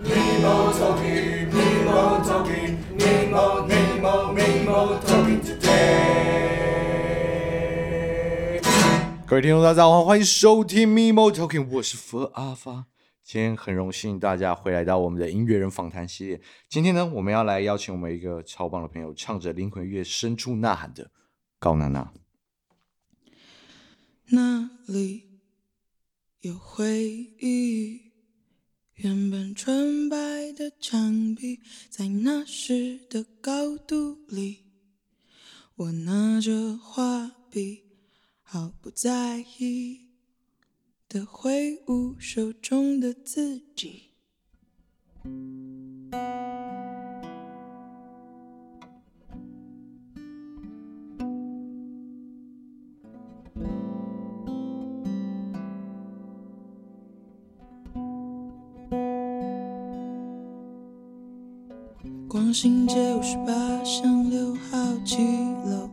Mimo Talking, Mimo Talking, Mimo, Mimo, Mimo Talking today。各位听众，大家好，欢迎收听 Mimo Talking，我是佛阿发。今天很荣幸大家会来到我们的音乐人访谈系列。今天呢，我们要来邀请我们一个超棒的朋友，唱着灵魂乐深处呐喊的高娜娜。那里有回忆，原本纯白的墙壁，在那时的高度里，我拿着画笔，毫不在意的挥舞手中的自己。光信街五十八巷六号七楼，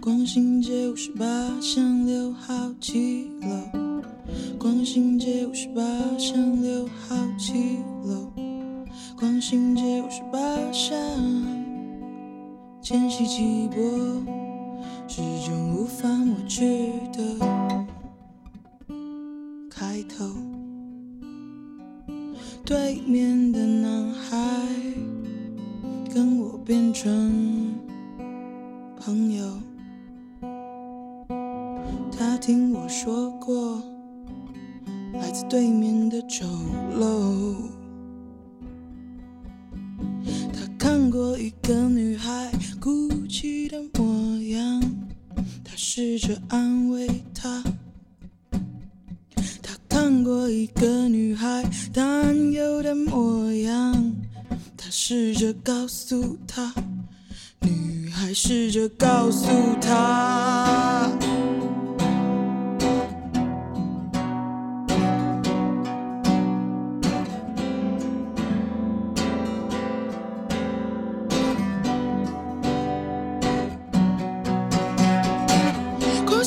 光信街五十八巷六号七楼，光信街五十八巷六号七楼，光信街五十八巷，千禧起波，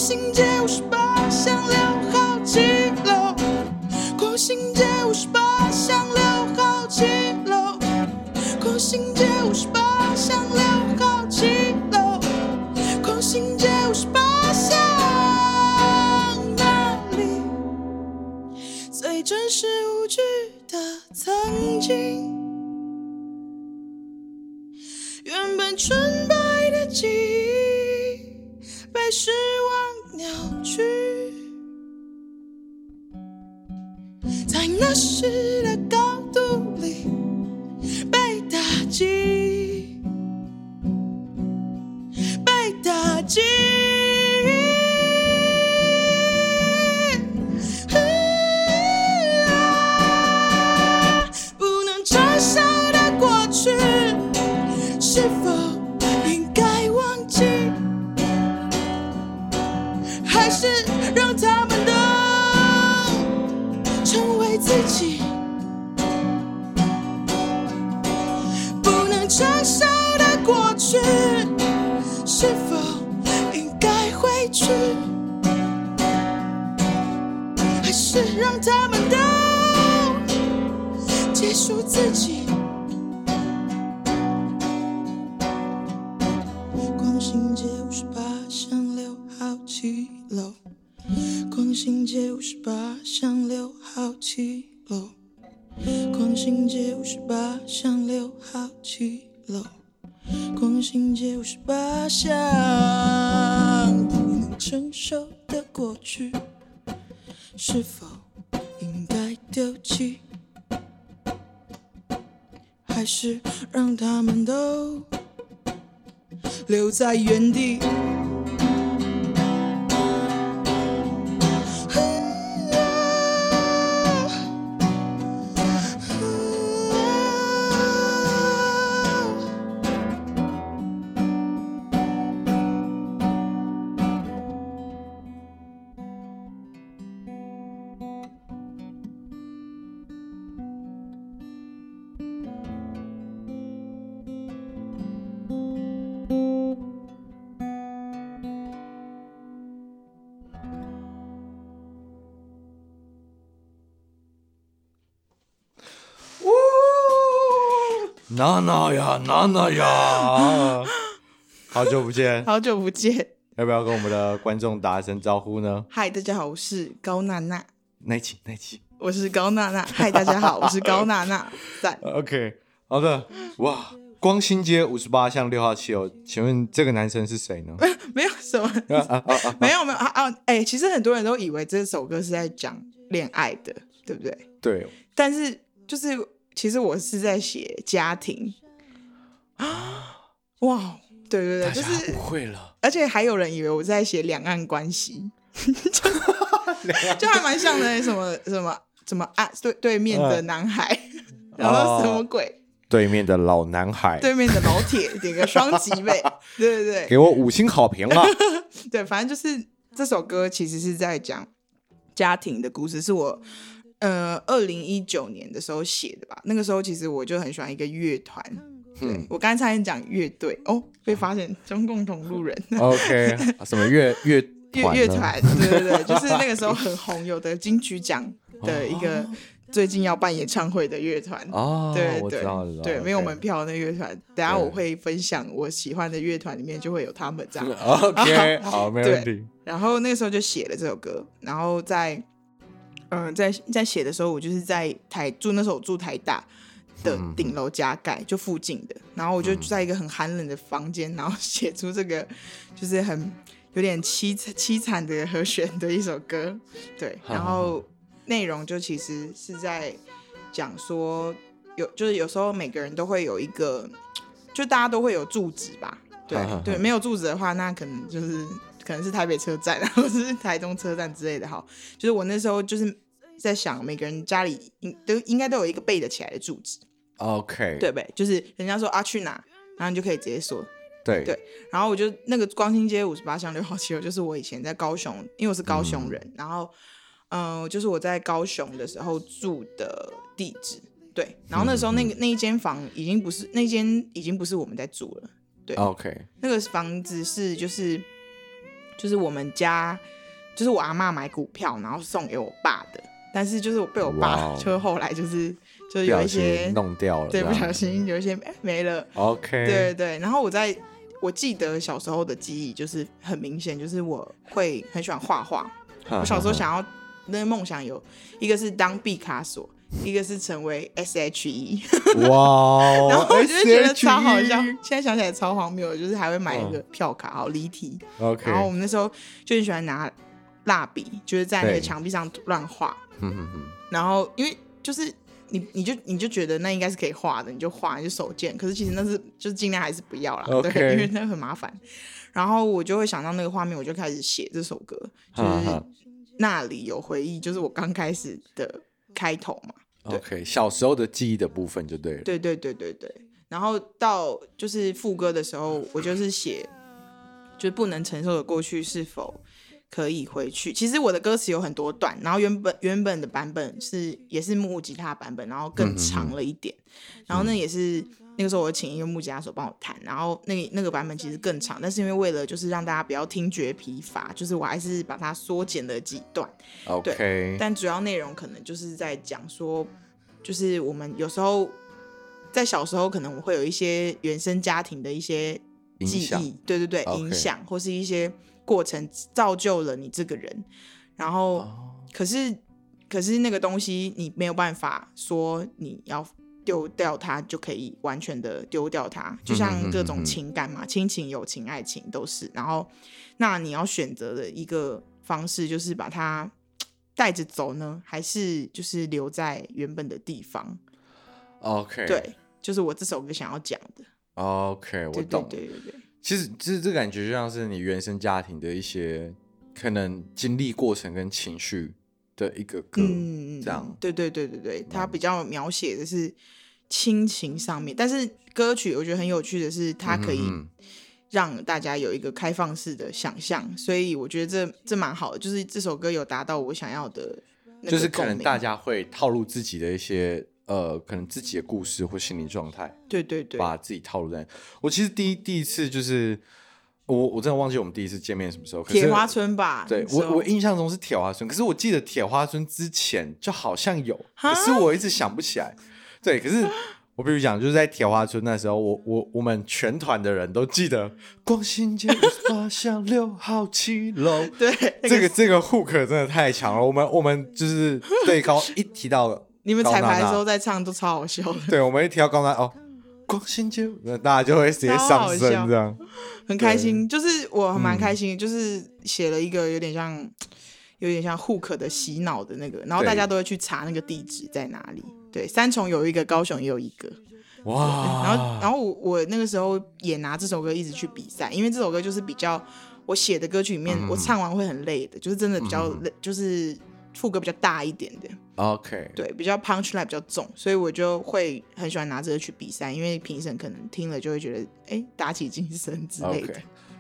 心间。在那时的高度里。被打击，被打击回去？还是让他们都结束自己？光信街五十八巷六号七楼，光信街五十八巷六号七楼。光信街五十八巷六号七楼，光信街五十八巷，承受的过去，是否应该丢弃？还是让他们都留在原地？娜娜呀，娜娜呀，好久不见，好久不见，要不要跟我们的观众打一声招呼呢？嗨，大家好，我是高娜娜。那一期，那一期，我是高娜娜。嗨，大家好，我是高娜娜。在 OK，好的，哇，光新街五十八巷六号七楼，请问这个男生是谁呢？没有什么，没有没有啊啊！哎、欸，其实很多人都以为这首歌是在讲恋爱的，对不对？对，但是就是。其实我是在写家庭啊！哇，对对对，就是不会了。而且还有人以为我在写两岸关系，就 就还蛮像的。什么什么什么啊？对对面的男孩，然后什么鬼？对面的老男孩，对面的老铁，点个双击呗。对对对，给我五星好评了。对，反正就是这首歌其实是在讲家庭的故事，是我。呃，二零一九年的时候写的吧。那个时候其实我就很喜欢一个乐团，嗯，我刚才差点讲乐队哦，被发现中共同路人。OK，什么乐乐 乐乐团？对对对，就是那个时候很红，有的金曲奖的一个最近要办演唱会的乐团哦。对对对，没有门票的那乐团。等下我会分享我喜欢的乐团里面就会有他们这样。OK，好，没问题。然后那个时候就写了这首歌，然后在。嗯，在在写的时候，我就是在台住，那时候我住台大的顶楼加盖，就附近的。然后我就在一个很寒冷的房间，然后 写出这个就是很有点凄凄惨的和弦的一首歌。对，然后内容就其实是在讲说，有就是有时候每个人都会有一个，就大家都会有住址吧。对对，没有住址的话，那可能就是可能是台北车站，然后是台东车站之类的。哈，就是我那时候就是。在想每个人家里应都应该都有一个背得起来的住址，OK，对不对？就是人家说啊去哪，然后你就可以直接说，对对。然后我就那个光兴街五十八巷六号七楼，就是我以前在高雄，因为我是高雄人，嗯、然后嗯、呃，就是我在高雄的时候住的地址，对。然后那时候那个、嗯、那一间房已经不是那间已经不是我们在住了，对，OK。那个房子是就是就是我们家就是我阿妈买股票然后送给我爸的。但是就是我被我爸，wow, 就后来就是就是有一些弄掉了，对，不小心有一些没了。OK，对对对。然后我在我记得小时候的记忆就是很明显，就是我会很喜欢画画。我小时候想要那个梦想有一个是当毕卡索，一个是成为 SHE。哇！然后我就觉得超好笑，现在想起来超荒谬，就是还会买一个票卡，好离题。OK。然后我们那时候就很喜欢拿蜡笔，就是在那个墙壁上乱画。嗯哼哼，然后因为就是你，你就你就觉得那应该是可以画的，你就画，你就手贱。可是其实那是就是尽量还是不要啦，Okay. 对，因为那很麻烦。然后我就会想到那个画面，我就开始写这首歌，就是那里有回忆，就是我刚开始的开头嘛。OK，小时候的记忆的部分就对了。对对对对对。然后到就是副歌的时候，我就是写，就是不能承受的过去是否。可以回去。其实我的歌词有很多段，然后原本原本的版本是也是木吉他版本，然后更长了一点。嗯、然后那也是、嗯、那个时候我请一个木吉他手帮我弹，然后那那个版本其实更长，但是因为为了就是让大家不要听觉疲乏，就是我还是把它缩减了几段。OK，对，但主要内容可能就是在讲说，就是我们有时候在小时候可能会有一些原生家庭的一些记忆，对对对影响或是一些。过程造就了你这个人，然后、oh. 可是可是那个东西你没有办法说你要丢掉它就可以完全的丢掉它，就像各种情感嘛，亲情、友情、爱情都是。然后那你要选择的一个方式就是把它带着走呢，还是就是留在原本的地方？OK，对，就是我这首歌想要讲的。OK，我懂。对对对。其实，其实这感觉就像是你原生家庭的一些可能经历过程跟情绪的一个歌，嗯，这样。对对对对对，它比较描写的是亲情上面，但是歌曲我觉得很有趣的是，它可以让大家有一个开放式的想象，所以我觉得这这蛮好的，就是这首歌有达到我想要的，就是可能大家会套路自己的一些。呃，可能自己的故事或心理状态，对对对，把自己套路在。我其实第一第一次就是我我真的忘记我们第一次见面什么时候。铁花村吧？对，我我印象中是铁花村，可是我记得铁花村之前就好像有，可是我一直想不起来。对，可是我必须讲，就是在铁花村那时候，我我我们全团的人都记得光新街八巷六号七楼。对，这个这个 hook 真的太强了。我们我们就是对高一提到你们彩排的时候在唱都超好笑的。对，我们一提到高娜哦，光新街，那大家就会直接上升这样，很开心。就是我蛮开心，就是写了一个有点像有点像 hook 的洗脑的那个，然后大家都会去查那个地址在哪里。对，三重有一个，高雄也有一个。哇！然后，然后我我那个时候也拿这首歌一直去比赛，因为这首歌就是比较我写的歌曲里面，嗯、我唱完会很累的，就是真的比较累，嗯、就是副歌比较大一点的。OK。对，比较 punch line 比较重，所以我就会很喜欢拿这个去比赛，因为评审可能听了就会觉得，哎，打起精神之类的。Okay.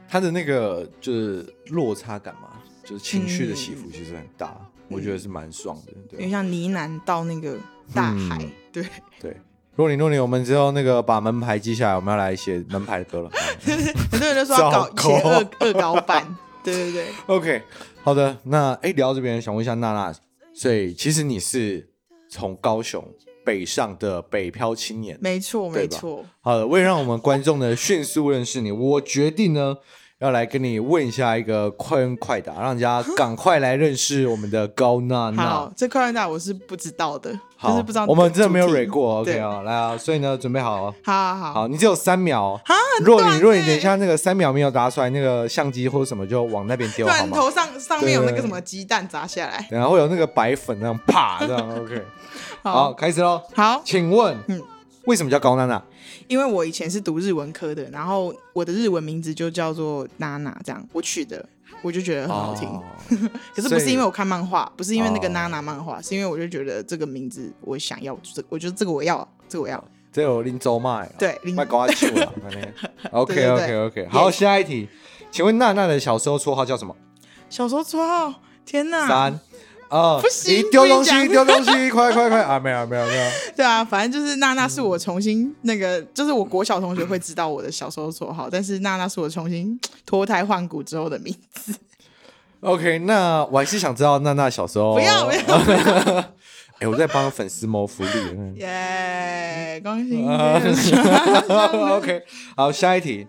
他的那个就是落差感嘛，就是情绪的起伏其实很大，嗯、我觉得是蛮爽的。对，因为像呢喃到那个。大海，嗯、对 对，若你若你，我们之后那个把门牌记下来，我们要来写门牌的歌了。很多人都说要搞写恶恶搞版，对对对。OK，好的，那哎，聊到这边，想问一下娜娜，所以其实你是从高雄北上的北漂青年，没错没错。好的，为了让我们观众呢迅速认识你，我决定呢。要来跟你问一下一个快问快答，让人家赶快来认识我们的高娜娜。好，这快问快答我是不知道的，好就是不知道。我们真的没有 read 过，OK 啊，来啊，所以呢，准备好哦。好好好，你只有三秒。如果你如果你等一下那个三秒没有答出来，那个相机或者什么就往那边丢，好吗？头上上面有那个什么鸡蛋砸下来，然后会有那个白粉那样啪这样，OK。好，开始喽。好，请问，嗯。为什么叫高娜娜？因为我以前是读日文科的，然后我的日文名字就叫做娜娜，这样我取的，我就觉得很好听。哦、可是不是因为我看漫画，不是因为那个娜娜漫画，哦、是因为我就觉得这个名字我想要，这我觉得这个我要，这个我要。这有林州麦，对，麦高阿秋了。OK OK OK，好，下一题，请问娜娜的小时候绰号叫什么？小时候绰号，天哪！三。哦，不行，丢东西，丢东西，快快快啊！没有，没有，没有。对啊，反正就是娜娜是我重新那个，就是我国小同学会知道我的小时候绰号，但是娜娜是我重新脱胎换骨之后的名字。OK，那我还是想知道娜娜小时候。不要，不要。哎，我在帮粉丝谋福利。耶，恭喜。OK，好，下一题，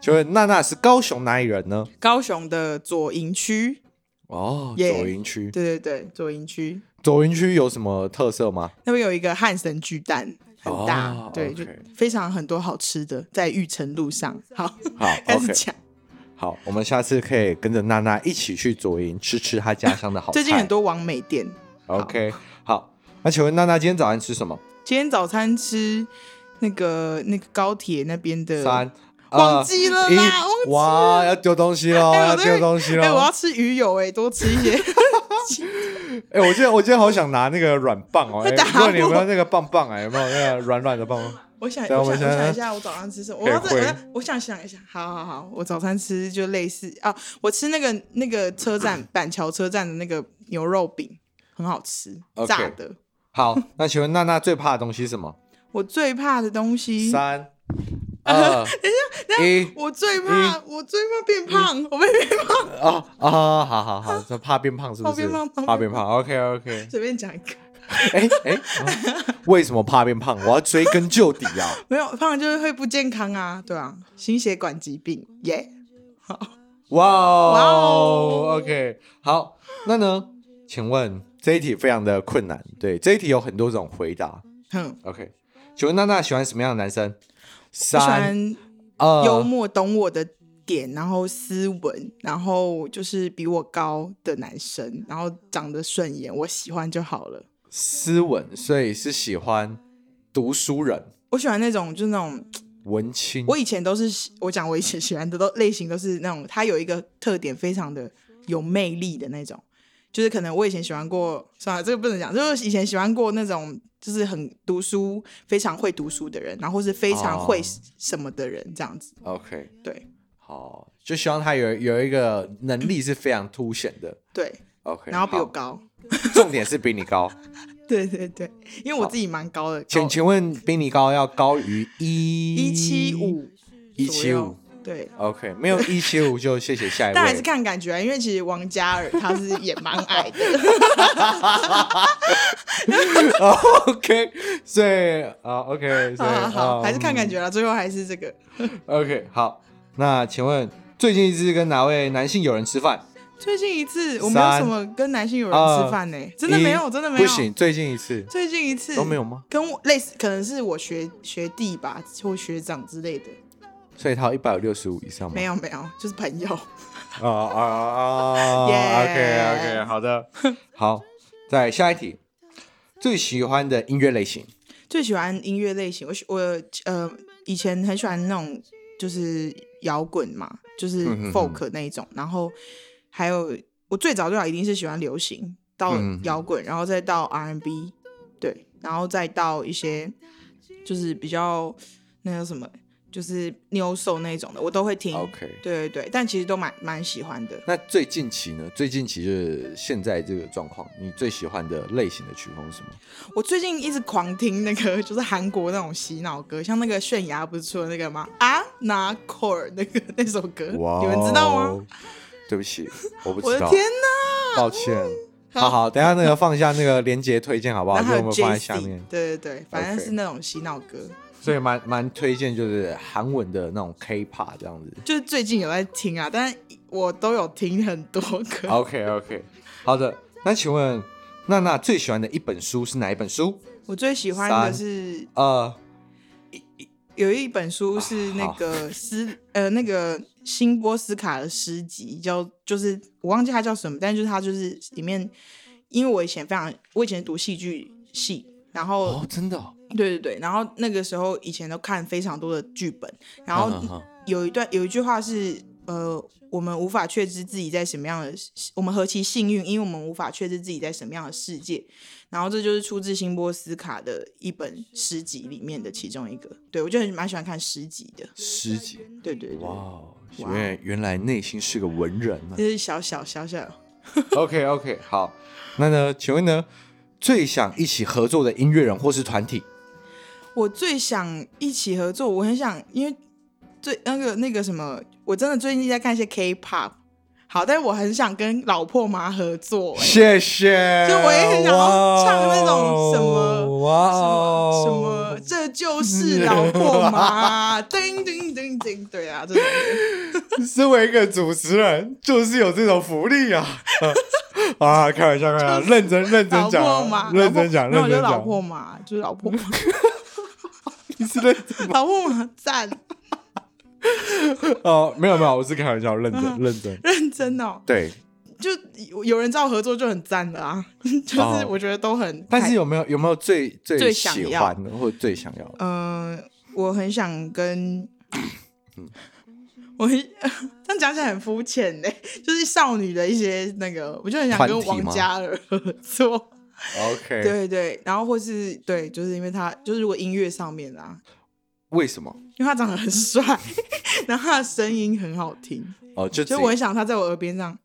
请问娜娜是高雄哪里人呢？高雄的左营区。哦，左营区，对对对，左营区，左营区有什么特色吗？那边有一个汉神巨蛋，很大，对，就非常很多好吃的，在玉成路上。好，好，开始讲。好，我们下次可以跟着娜娜一起去左营吃吃她家乡的好菜。最近很多网美店。OK，好，那请问娜娜今天早餐吃什么？今天早餐吃那个那个高铁那边的三。忘记了啦！哇，要丢东西喽！要丢东西喽！哎，我要吃鱼油哎，多吃一些。哎，我今天我今天好想拿那个软棒哦，不知你有没有那个棒棒哎？有没有那个软软的棒棒？我想，我想一下，我早上吃什么？我要我我想想一下。好好好，我早餐吃就类似啊，我吃那个那个车站板桥车站的那个牛肉饼，很好吃，炸的。好，那请问娜娜最怕的东西是什么？我最怕的东西三。等一下，等一下，我最怕，我最怕变胖，我没变胖。哦哦，好好好，就怕变胖是不是？怕变胖，怕变胖。OK OK，随便讲一个。哎哎，为什么怕变胖？我要追根究底啊！没有胖就是会不健康啊，对啊，心血管疾病。耶，好，哇哦，OK，好，那呢？请问这一题非常的困难，对，这一题有很多种回答。哼，OK，请问娜娜喜欢什么样的男生？三，喜欢幽默，懂我的点，然后斯文，然后就是比我高的男生，然后长得顺眼，我喜欢就好了。斯文，所以是喜欢读书人。我喜欢那种，就是那种文青。我以前都是，我讲我以前喜欢的都类型都是那种，他有一个特点，非常的有魅力的那种。就是可能我以前喜欢过，算了，这个不能讲。就是以前喜欢过那种，就是很读书、非常会读书的人，然后是非常会什么的人，这样子。Oh, OK，对，好，就希望他有有一个能力是非常凸显的。对，OK，然后比我高，重点是比你高。对对对，因为我自己蛮高的。请请问比你高要高于一一七五，一七五。对，OK，没有一七五就谢谢下一位。但还是看感觉啊，因为其实王嘉尔他是也蛮矮的。OK，所以啊，OK，所以好还是看感觉了，最后还是这个。OK，好，那请问最近一次跟哪位男性友人吃饭？最近一次我没有什么跟男性友人吃饭呢、欸，真的没有，真的没有。不行，最近一次，最近一次都没有吗？跟我类似，可能是我学学弟吧，或学长之类的。所以他一百六十五以上吗？没有没有，就是朋友。啊啊啊！OK OK，好的，好，再下一题，最喜欢的音乐类型？最喜欢音乐类型，我我呃以前很喜欢那种就是摇滚嘛，就是 folk 那一种，嗯、哼哼然后。还有，我最早最早一定是喜欢流行，到摇滚，嗯、然后再到 R&B，对，然后再到一些就是比较那个什么，就是 Neo Soul 那种的，我都会听。OK，对对对，但其实都蛮蛮喜欢的。那最近期呢？最近期就是现在这个状况，你最喜欢的类型的曲风是什么？我最近一直狂听那个，就是韩国那种洗脑歌，像那个泫雅不是出了那个吗？啊，拿 Core 那个那首歌，wow, 你们知道吗？对不起，我不知道。我的天哪！抱歉。好好，等一下那个放一下那个连接推荐好不好？就我们放在下面。对对对，反正是那种洗脑歌。所以蛮蛮推荐，就是韩文的那种 K-pop 这样子。就是最近有在听啊，但是我都有听很多歌。OK OK，好的。那请问娜娜最喜欢的一本书是哪一本书？我最喜欢的是呃，有一本书是那个斯呃那个。新波斯卡的诗集叫，就是我忘记它叫什么，但是就是它就是里面，因为我以前非常，我以前读戏剧系，然后哦，真的、哦，对对对，然后那个时候以前都看非常多的剧本，然后有一段有一句话是，呃，我们无法确知自己在什么样的，我们何其幸运，因为我们无法确知自己在什么样的世界。然后这就是出自辛波斯卡的一本诗集里面的其中一个，对，我就很蛮喜欢看诗集的。诗集，对对对，哇，原来原来内心是个文人啊，就是小小小小。OK OK，好，那呢，请问呢，最想一起合作的音乐人或是团体？我最想一起合作，我很想，因为最那个那个什么，我真的最近在看一些 K-pop。好，但是我很想跟老破妈合作，谢谢。就我也很想要唱那种什么哇什么什么，这就是老破麻，叮叮叮叮，对啊，这种。身为一个主持人，就是有这种福利啊！啊，开玩笑，开玩笑，认真认真讲，认真讲，认真老破麻，就是老破麻。你是认真老破麻赞。哦，没有没有，我是开玩笑，认真认真认真哦。对，就有人找合作就很赞了啊，就是我觉得都很。但是有没有有没有最最喜欢的或者最想要的？嗯，我很想跟，我很 这样讲起来很肤浅呢，就是少女的一些那个，我就很想跟王嘉尔合作。OK，对对，然后或是对，就是因为他就是如果音乐上面啊。为什么？因为他长得很帅，然后他的声音很好听。哦，就就我很想他在我耳边这样，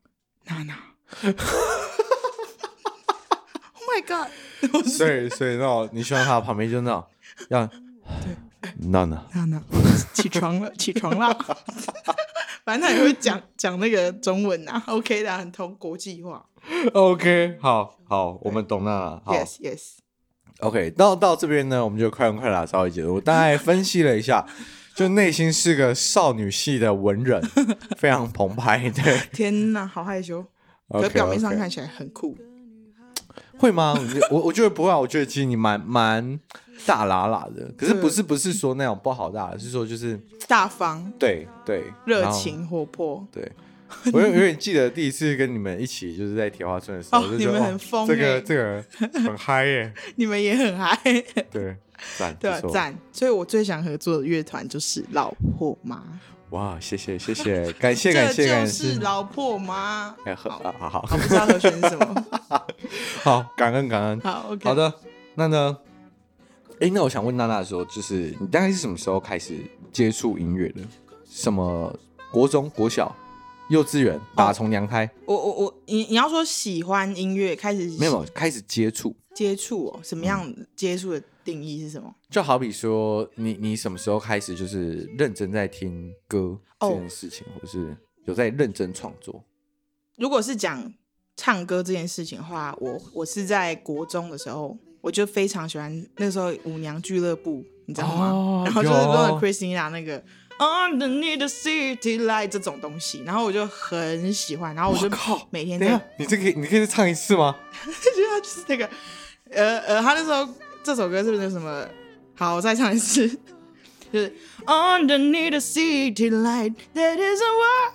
娜娜。Oh my god！所以所以那种你希望他旁边就那种，让娜娜娜娜起床了，起床了。反正他也会讲讲那个中文啊，OK 的，很通国际化。OK，好好，我们懂了。Yes Yes。OK，到到这边呢，我们就快问快答稍微结束。我大概 分析了一下，就内心是个少女系的文人，非常澎湃。对，天哪，好害羞。可表面上看起来很酷.会吗？我我觉得不会，我觉得其实你蛮蛮大喇喇的。可是不是不是说那种不好大，是说就是大方，对对，热情活泼，对。我有有点记得第一次跟你们一起就是在铁花村的时候，哦、你们很疯、欸，这个这个很嗨耶，你们也很嗨，对，赞，对，赞。所以我最想合作的乐团就是老破妈。哇，谢谢谢 谢，感谢感谢感谢，就是老破妈。哎，好，好好好，我不知道和弦是什么。好，感恩感恩。好，OK，好的。那呢？哎，那我想问娜娜说，就是你大概是什么时候开始接触音乐的？什么国中、国小？幼稚园打从娘胎，我我我，你你要说喜欢音乐开始没有开始接触接触哦，什么样接触的？定义是什么？就好比说，你你什么时候开始就是认真在听歌这件事情，哦、或者是有在认真创作？如果是讲唱歌这件事情的话，我我是在国中的时候，我就非常喜欢那时候舞娘俱乐部，你知道吗？哦、然后就是问 Christina 那个。Underneath the city light 这种东西，然后我就很喜欢，然后我就靠每天。这样，你这个你可以再唱一次吗？就就是那个，呃呃，他那时候这首歌是不是什么？好，我再唱一次，就是 Underneath the city light that is a world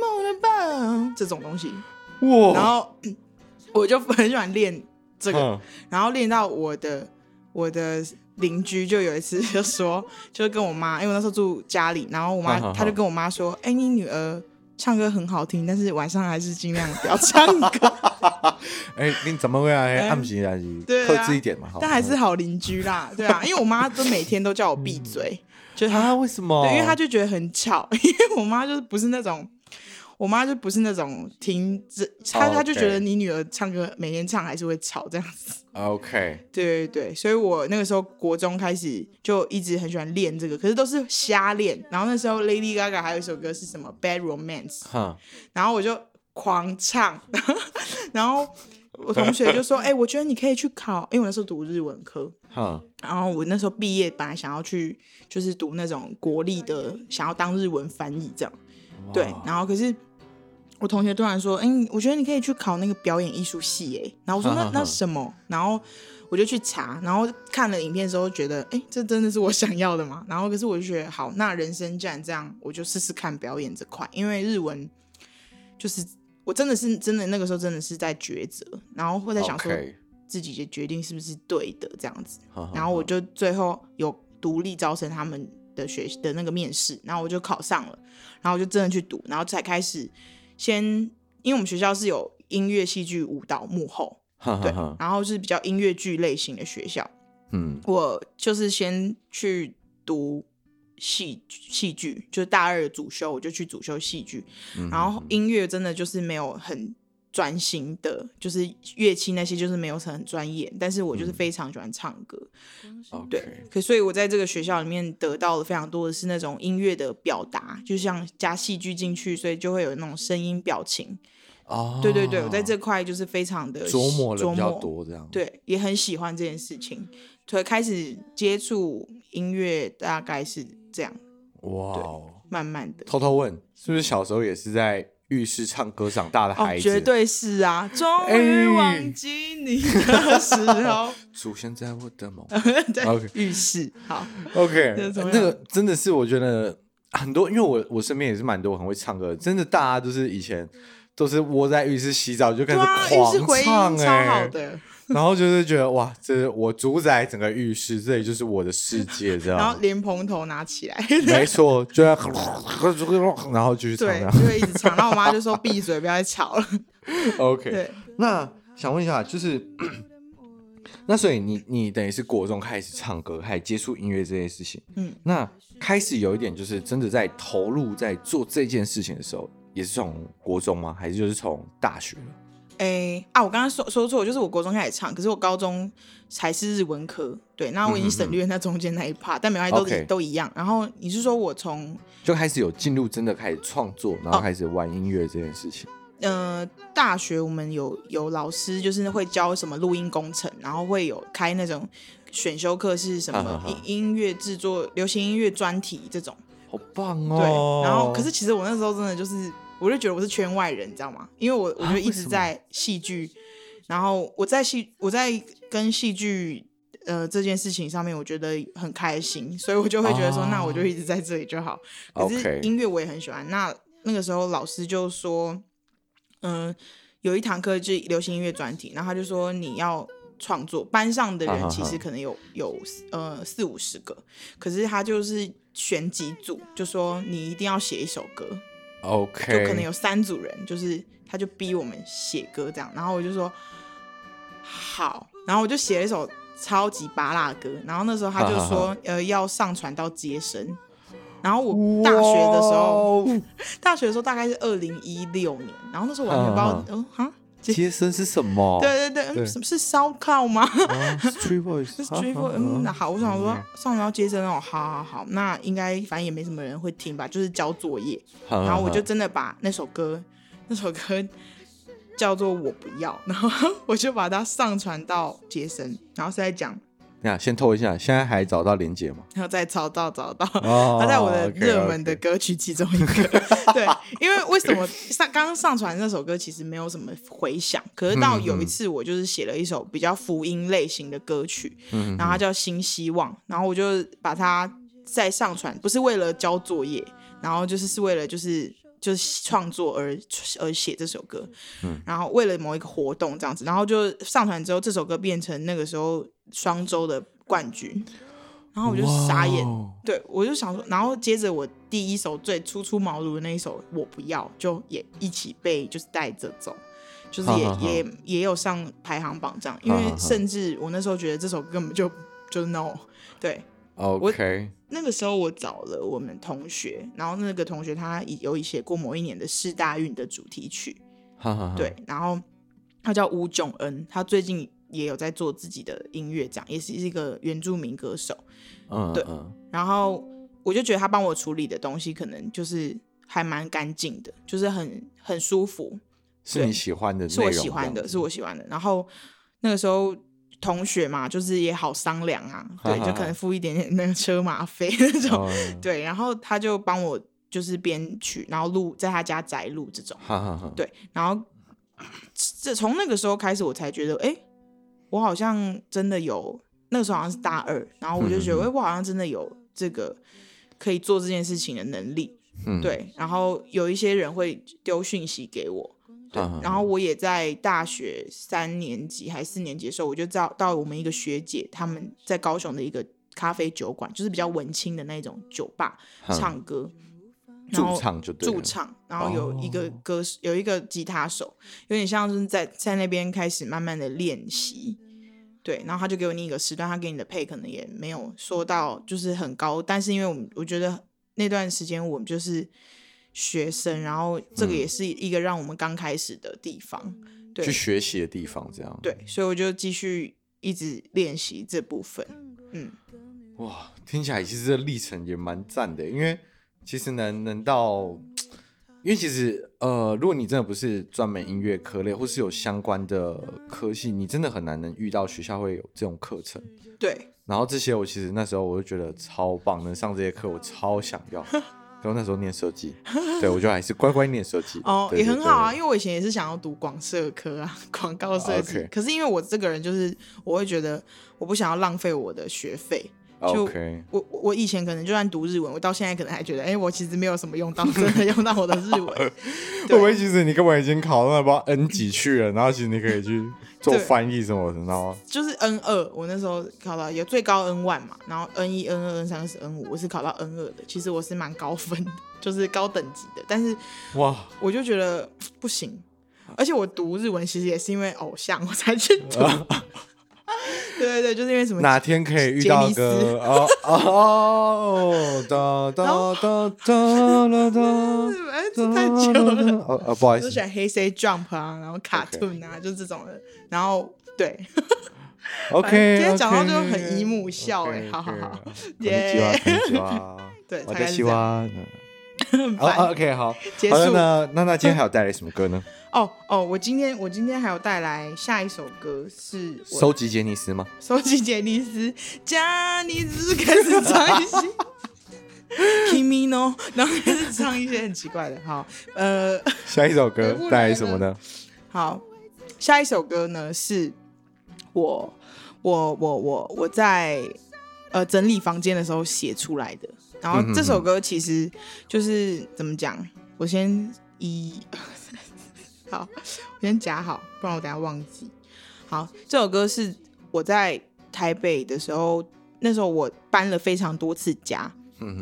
more about 这种东西。哇！然后 我就很喜欢练这个，嗯、然后练到我的我的。邻居就有一次就说，就是跟我妈，因为我那时候住家里，然后我妈她就跟我妈说：“哎、欸，你女儿唱歌很好听，但是晚上还是尽量不要唱歌。”哎、欸，你怎么会啊？暗时还是克制一点嘛。但还是好邻居啦，对啊，因为我妈都每天都叫我闭嘴，嗯、就她为什么？对，因为她就觉得很吵，因为我妈就是不是那种。我妈就不是那种听这，她她就觉得你女儿唱歌每天唱还是会吵这样子。OK，对对对，所以我那个时候国中开始就一直很喜欢练这个，可是都是瞎练。然后那时候 Lady Gaga 还有一首歌是什么 Bad Romance，哼然后我就狂唱，然后我同学就说：“ 哎、欸，我觉得你可以去考，因为我那时候读日文科，哈然后我那时候毕业本来想要去就是读那种国立的，想要当日文翻译这样。”对，然后可是我同学突然说：“哎、欸，我觉得你可以去考那个表演艺术系。”哎，然后我说：“ 那那什么？”然后我就去查，然后看了影片的时候，觉得：“哎、欸，这真的是我想要的吗？”然后可是我就觉得：“好，那人生既然这样，我就试试看表演这块。”因为日文就是我真的是真的那个时候真的是在抉择，然后会在想说自己的决定是不是对的这样子。然后我就最后有独立招生他们。的学的那个面试，然后我就考上了，然后我就真的去读，然后才开始先，因为我们学校是有音乐、戏剧、舞蹈、幕后，对，然后是比较音乐剧类型的学校，嗯，我就是先去读戏戏剧，就是大二的主修，我就去主修戏剧，然后音乐真的就是没有很。专心的，就是乐器那些，就是没有很专业，但是我就是非常喜欢唱歌，嗯、对，Okay. 可所以我在这个学校里面得到了非常多的是那种音乐的表达，就像加戏剧进去，所以就会有那种声音表情，哦，对对对，我在这块就是非常的琢磨了比较多这样，对，也很喜欢这件事情，所以开始接触音乐大概是这样，哇、哦，慢慢的，偷偷问，是不是小时候也是在？浴室唱歌长大的孩子，哦、绝对是啊！终于忘记你的时候，出现在我的梦。浴室好。OK，那个真的是我觉得很多，因为我我身边也是蛮多很会唱歌的，真的大家都是以前都是窝在浴室洗澡就开始狂唱，哎、啊，超好的。然后就是觉得哇，这是我主宰整个浴室，这里就是我的世界，这样。然后莲蓬头拿起来，没错，就要然后继续唱，对，就会一直唱。然后我妈就说：“闭嘴，不要再吵了。” OK，对。那想问一下，就是那所以你你等于是国中开始唱歌，开始接触音乐这件事情，嗯，那开始有一点就是真的在投入在做这件事情的时候，也是从国中吗？还是就是从大学了？哎、欸、啊！我刚刚说说错，就是我国中开始唱，可是我高中才是日文科。对，那我已经省略那中间那一 part，、嗯、但每块都 Okay. 都一样。然后你是说我从就开始有进入真的开始创作，然后开始玩音乐这件事情？嗯、呃，大学我们有有老师就是会教什么录音工程，然后会有开那种选修课是什么音乐制作、流行音乐专题这种，好棒哦。对，然后可是其实我那时候真的就是。我就觉得我是圈外人，你知道吗？因为我我就一直在戏剧，然后我在戏我在跟戏剧呃这件事情上面，我觉得很开心，所以我就会觉得说，啊、那我就一直在这里就好。可是音乐我也很喜欢。那那个时候老师就说，嗯、呃，有一堂课就是流行音乐专题，然后他就说你要创作，班上的人其实可能有有呃四五十个，可是他就是选几组，就说你一定要写一首歌。OK，就可能有三组人，就是他就逼我们写歌这样，然后我就说好，然后我就写了一首超级扒拉的歌，然后那时候他就说呃要上传到接生，然后我大学的时候，大学的时候大概是二零一六年，然后那时候我完全不知道，嗯哈、呃，街声是什么？对对对，什么是烧烤吗？Street Voice，Street Voice。嗯，那好，我想说上传到街声哦，好好好，那应该反正也没什么人会听吧，就是交作业。然后我就真的把那首歌，那首歌叫做我不要，然后 我就把它上传到杰森，然后是在讲。那先透一下，现在还找到连结吗？然后再找到找到，哦、他在我的热门的歌曲其中一个。Okay, okay. 对，因为为什么上刚刚上传那首歌其实没有什么回响，可是到有一次我就是写了一首比较福音类型的歌曲，嗯、然后它叫新希望，然后我就把它再上传，不是为了交作业，然后就是是为了就是就是创作而而写这首歌，嗯，然后为了某一个活动这样子，然后就上传之后，这首歌变成那个时候。双周的冠军，然后我就傻眼。对我就想说，然后接着我第一首最初出茅庐的那一首《我不要》，就也一起被就是带着走，就是也好好好也也有上排行榜这样，因为甚至我那时候觉得这首歌根本就就 no，对，OK，那个时候我找了我们同学，然后那个同学他有写过某一年的四大运的主题曲，对，然后他叫吴炯恩，他最近。也有在做自己的音乐，这样也是一个原住民歌手，嗯，对，嗯，然后我就觉得他帮我处理的东西，可能就是还蛮干净的，就是很很舒服，是你喜欢的，是我喜欢的，是我喜欢的。然后那个时候同学嘛，就是也好商量啊，对，就可能付一点点那个车马费那种，嗯、对，然后他就帮我就是编曲，然后录在他家宅录这种，嗯、对，然后这从那个时候开始，我才觉得，哎。我好像真的有，那个时候好像是大二，然后我就觉得，哎、我好像真的有这个可以做这件事情的能力，嗯、对。然后有一些人会丢讯息给我，对。嗯、然后我也在大学三年级还是四年级的时候，我就到到我们一个学姐他们在高雄的一个咖啡酒馆，就是比较文青的那种酒吧唱歌，嗯、然后驻唱就对，驻唱，然后有一个歌手，哦、有一个吉他手，有点像是在在那边开始慢慢的练习。对，然后他就给我另一个时段，他给你的配可能也没有说到就是很高，但是因为我们我觉得那段时间我们就是学生，然后这个也是一个让我们刚开始的地方，嗯、对，去学习的地方，这样。对，所以我就继续一直练习这部分。嗯，哇，听起来其实这历程也蛮赞的，因为其实能能到。因为其实，呃，如果你真的不是专门音乐科类，或是有相关的科系，你真的很难能遇到学校会有这种课程。对。然后这些我其实那时候我就觉得超棒，能上这些课我超想要。然后那时候念设计，对，我就还是乖乖念设计。哦，也很好啊，因为我以前也是想要读广设科啊，广告设计。可是因为我这个人就是，我会觉得我不想要浪费我的学费。就.我我以前可能就算读日文，我到现在可能还觉得，哎、欸，我其实没有什么用到，真的用到我的日文。会不会其实你根本已经考到不知道 N 几去了，然后其实你可以去做翻译什么的，然后？就是 N 二，我那时候考到有最高 N one 嘛，然后 N 一、N 二、N 三是 N 五，我是考到 N 二的。其实我是蛮高分的，就是高等级的。但是哇，我就觉得 不行，而且我读日文其实也是因为偶像我才去读。对对对，就是因为什么？哪天可以遇到个哦哦哒哒哒哒哒，太久了。哦哦，不好意思，就喜欢黑 C Jump 啊，然后卡 n 啊，就这种的。然后对，OK，今天讲到就很姨母笑哎，好好好，耶，对，我的希望。哦，OK，好，结束。那那那今天还有带来什么歌呢？哦哦，我今天我今天还有带来下一首歌是收集杰尼斯吗？收集杰尼斯，杰尼斯开始唱一些 Kimi no，然后开始唱一些很奇怪的。好，呃，下一首歌带来什么呢？好，下一首歌呢是我我我我我在呃整理房间的时候写出来的。然后这首歌其实就是、怎么讲？我先一。好，我先夹好，不然我等下忘记。好，这首歌是我在台北的时候，那时候我搬了非常多次家，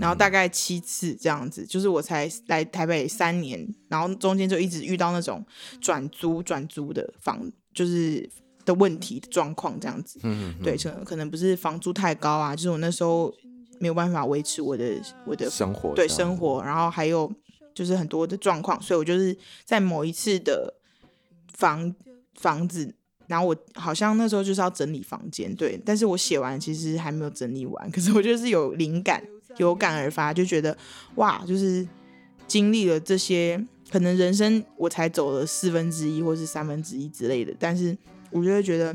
然后大概七次这样子，就是我才来台北三年，然后中间就一直遇到那种转租转租的房，就是的问题的状况这样子。嗯，对，可能可能不是房租太高啊，就是我那时候没有办法维持我的我的生活，对生活，然后还有。就是很多的状况，所以我就是在某一次的房房子，然后我好像那时候就是要整理房间，对，但是我写完其实还没有整理完，可是我就是有灵感，有感而发，就觉得哇，就是经历了这些，可能人生我才走了四分之一或是三分之一之类的，但是我就会觉得，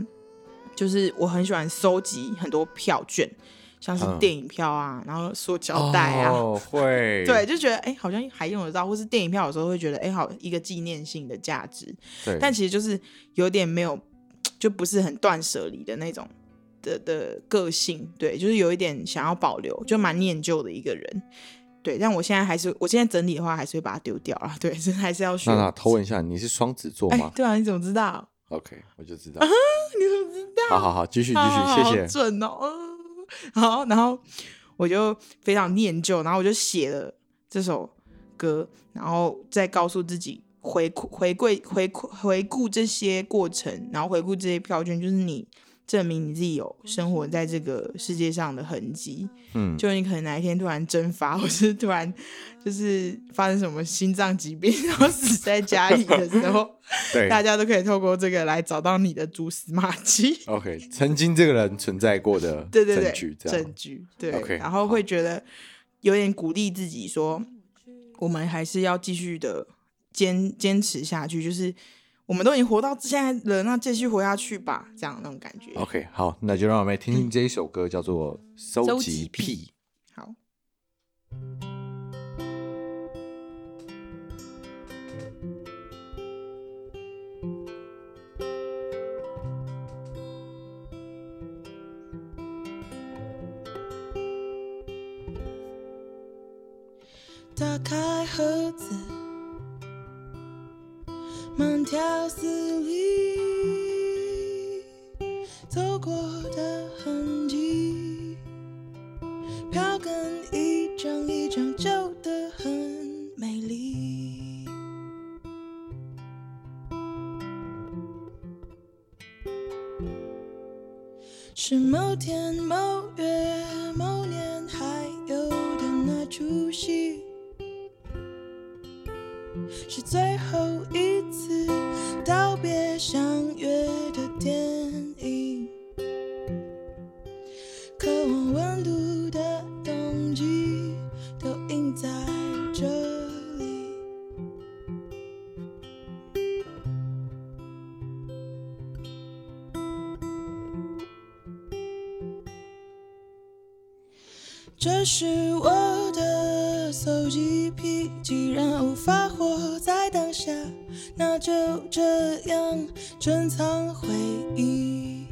就是我很喜欢收集很多票券。像是电影票啊，嗯、然后塑胶袋啊，哦、会，对，就觉得哎、欸，好像还用得到，或是电影票有时候会觉得哎、欸，好一个纪念性的价值。对，但其实就是有点没有，就不是很断舍离的那种的的个性。对，就是有一点想要保留，就蛮念旧的一个人。对，但我现在还是，我现在整理的话，还是会把它丢掉了。对，是还是要学。那那偷问一下，你是双子座吗、欸？对啊，你怎么知道？OK，我就知道。啊，你怎么知道？好好好，继续继续，谢谢。准哦。然后，然后我就非常念旧，然后我就写了这首歌，然后再告诉自己回、回归、回顾、回顾这些过程，然后回顾这些票券，就是你。证明你自己有生活在这个世界上的痕迹，嗯，就你可能哪一天突然蒸发，或是突然就是发生什么心脏疾病，然后死在家里的时候，对，大家都可以透过这个来找到你的蛛丝马迹。OK，曾经这个人存在过的 证据，对对对，证据，对，OK，然后会觉得有点鼓励自己说，我们还是要继续的坚坚持下去，就是。我们都已经活到现在了，那继续活下去吧，这样那种感觉。OK，好，那就让我们来听听这一首歌，叫做《收集癖》。好。打开盒子。慢条斯理走过的痕迹，票根一张一张旧得很美丽。是某天某月某年还有的那出戏，是最后这样珍藏回忆。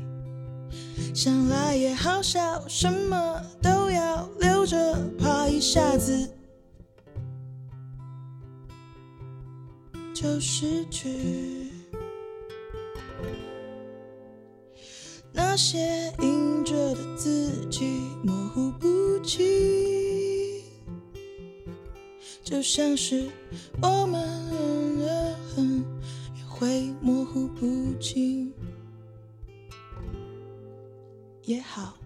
想来也好笑，什么都要留着，怕一下子就失去。那些隐着的自己，模糊不清，就像是我们的会模糊不清。也好，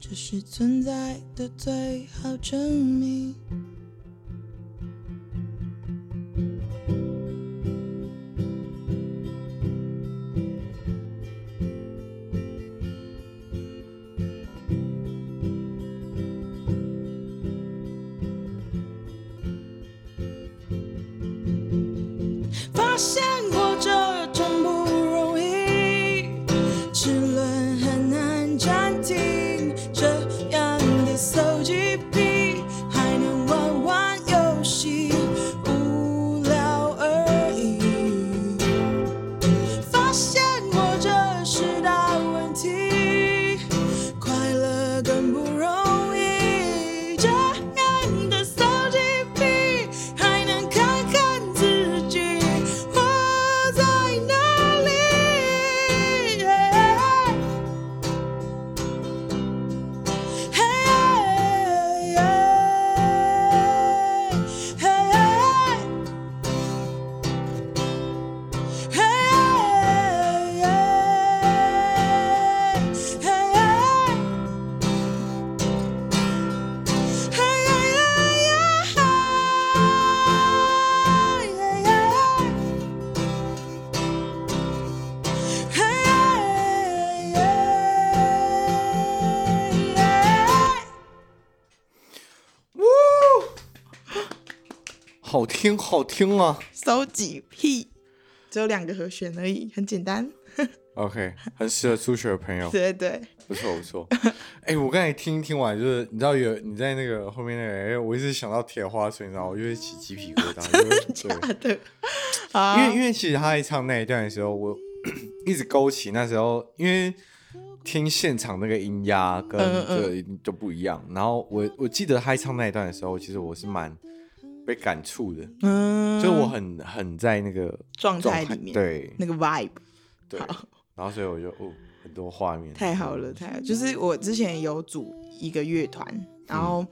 这是存在的最好证明。好听好听啊。收集屁，只有两个和弦而已，很简单。OK，很适合初学的朋友。对对，不错不错。哎、欸，我刚才听听完，就是你知道有你在那个后面那个，哎、欸，我一直想到铁花水，你知道，我就会起鸡皮疙瘩。真的假的？因为因为其实他在唱那一段的时候，我 一直勾起那时候，因为听现场那个音压跟这就不一样。嗯嗯，然后我我记得他唱那一段的时候，其实我是蛮被感触的，嗯，就我很很在那个状态里面，对。那个 vibe，对。然后所以我就哦，很多画面，太好了，太好了。就是我之前有组一个乐团，然后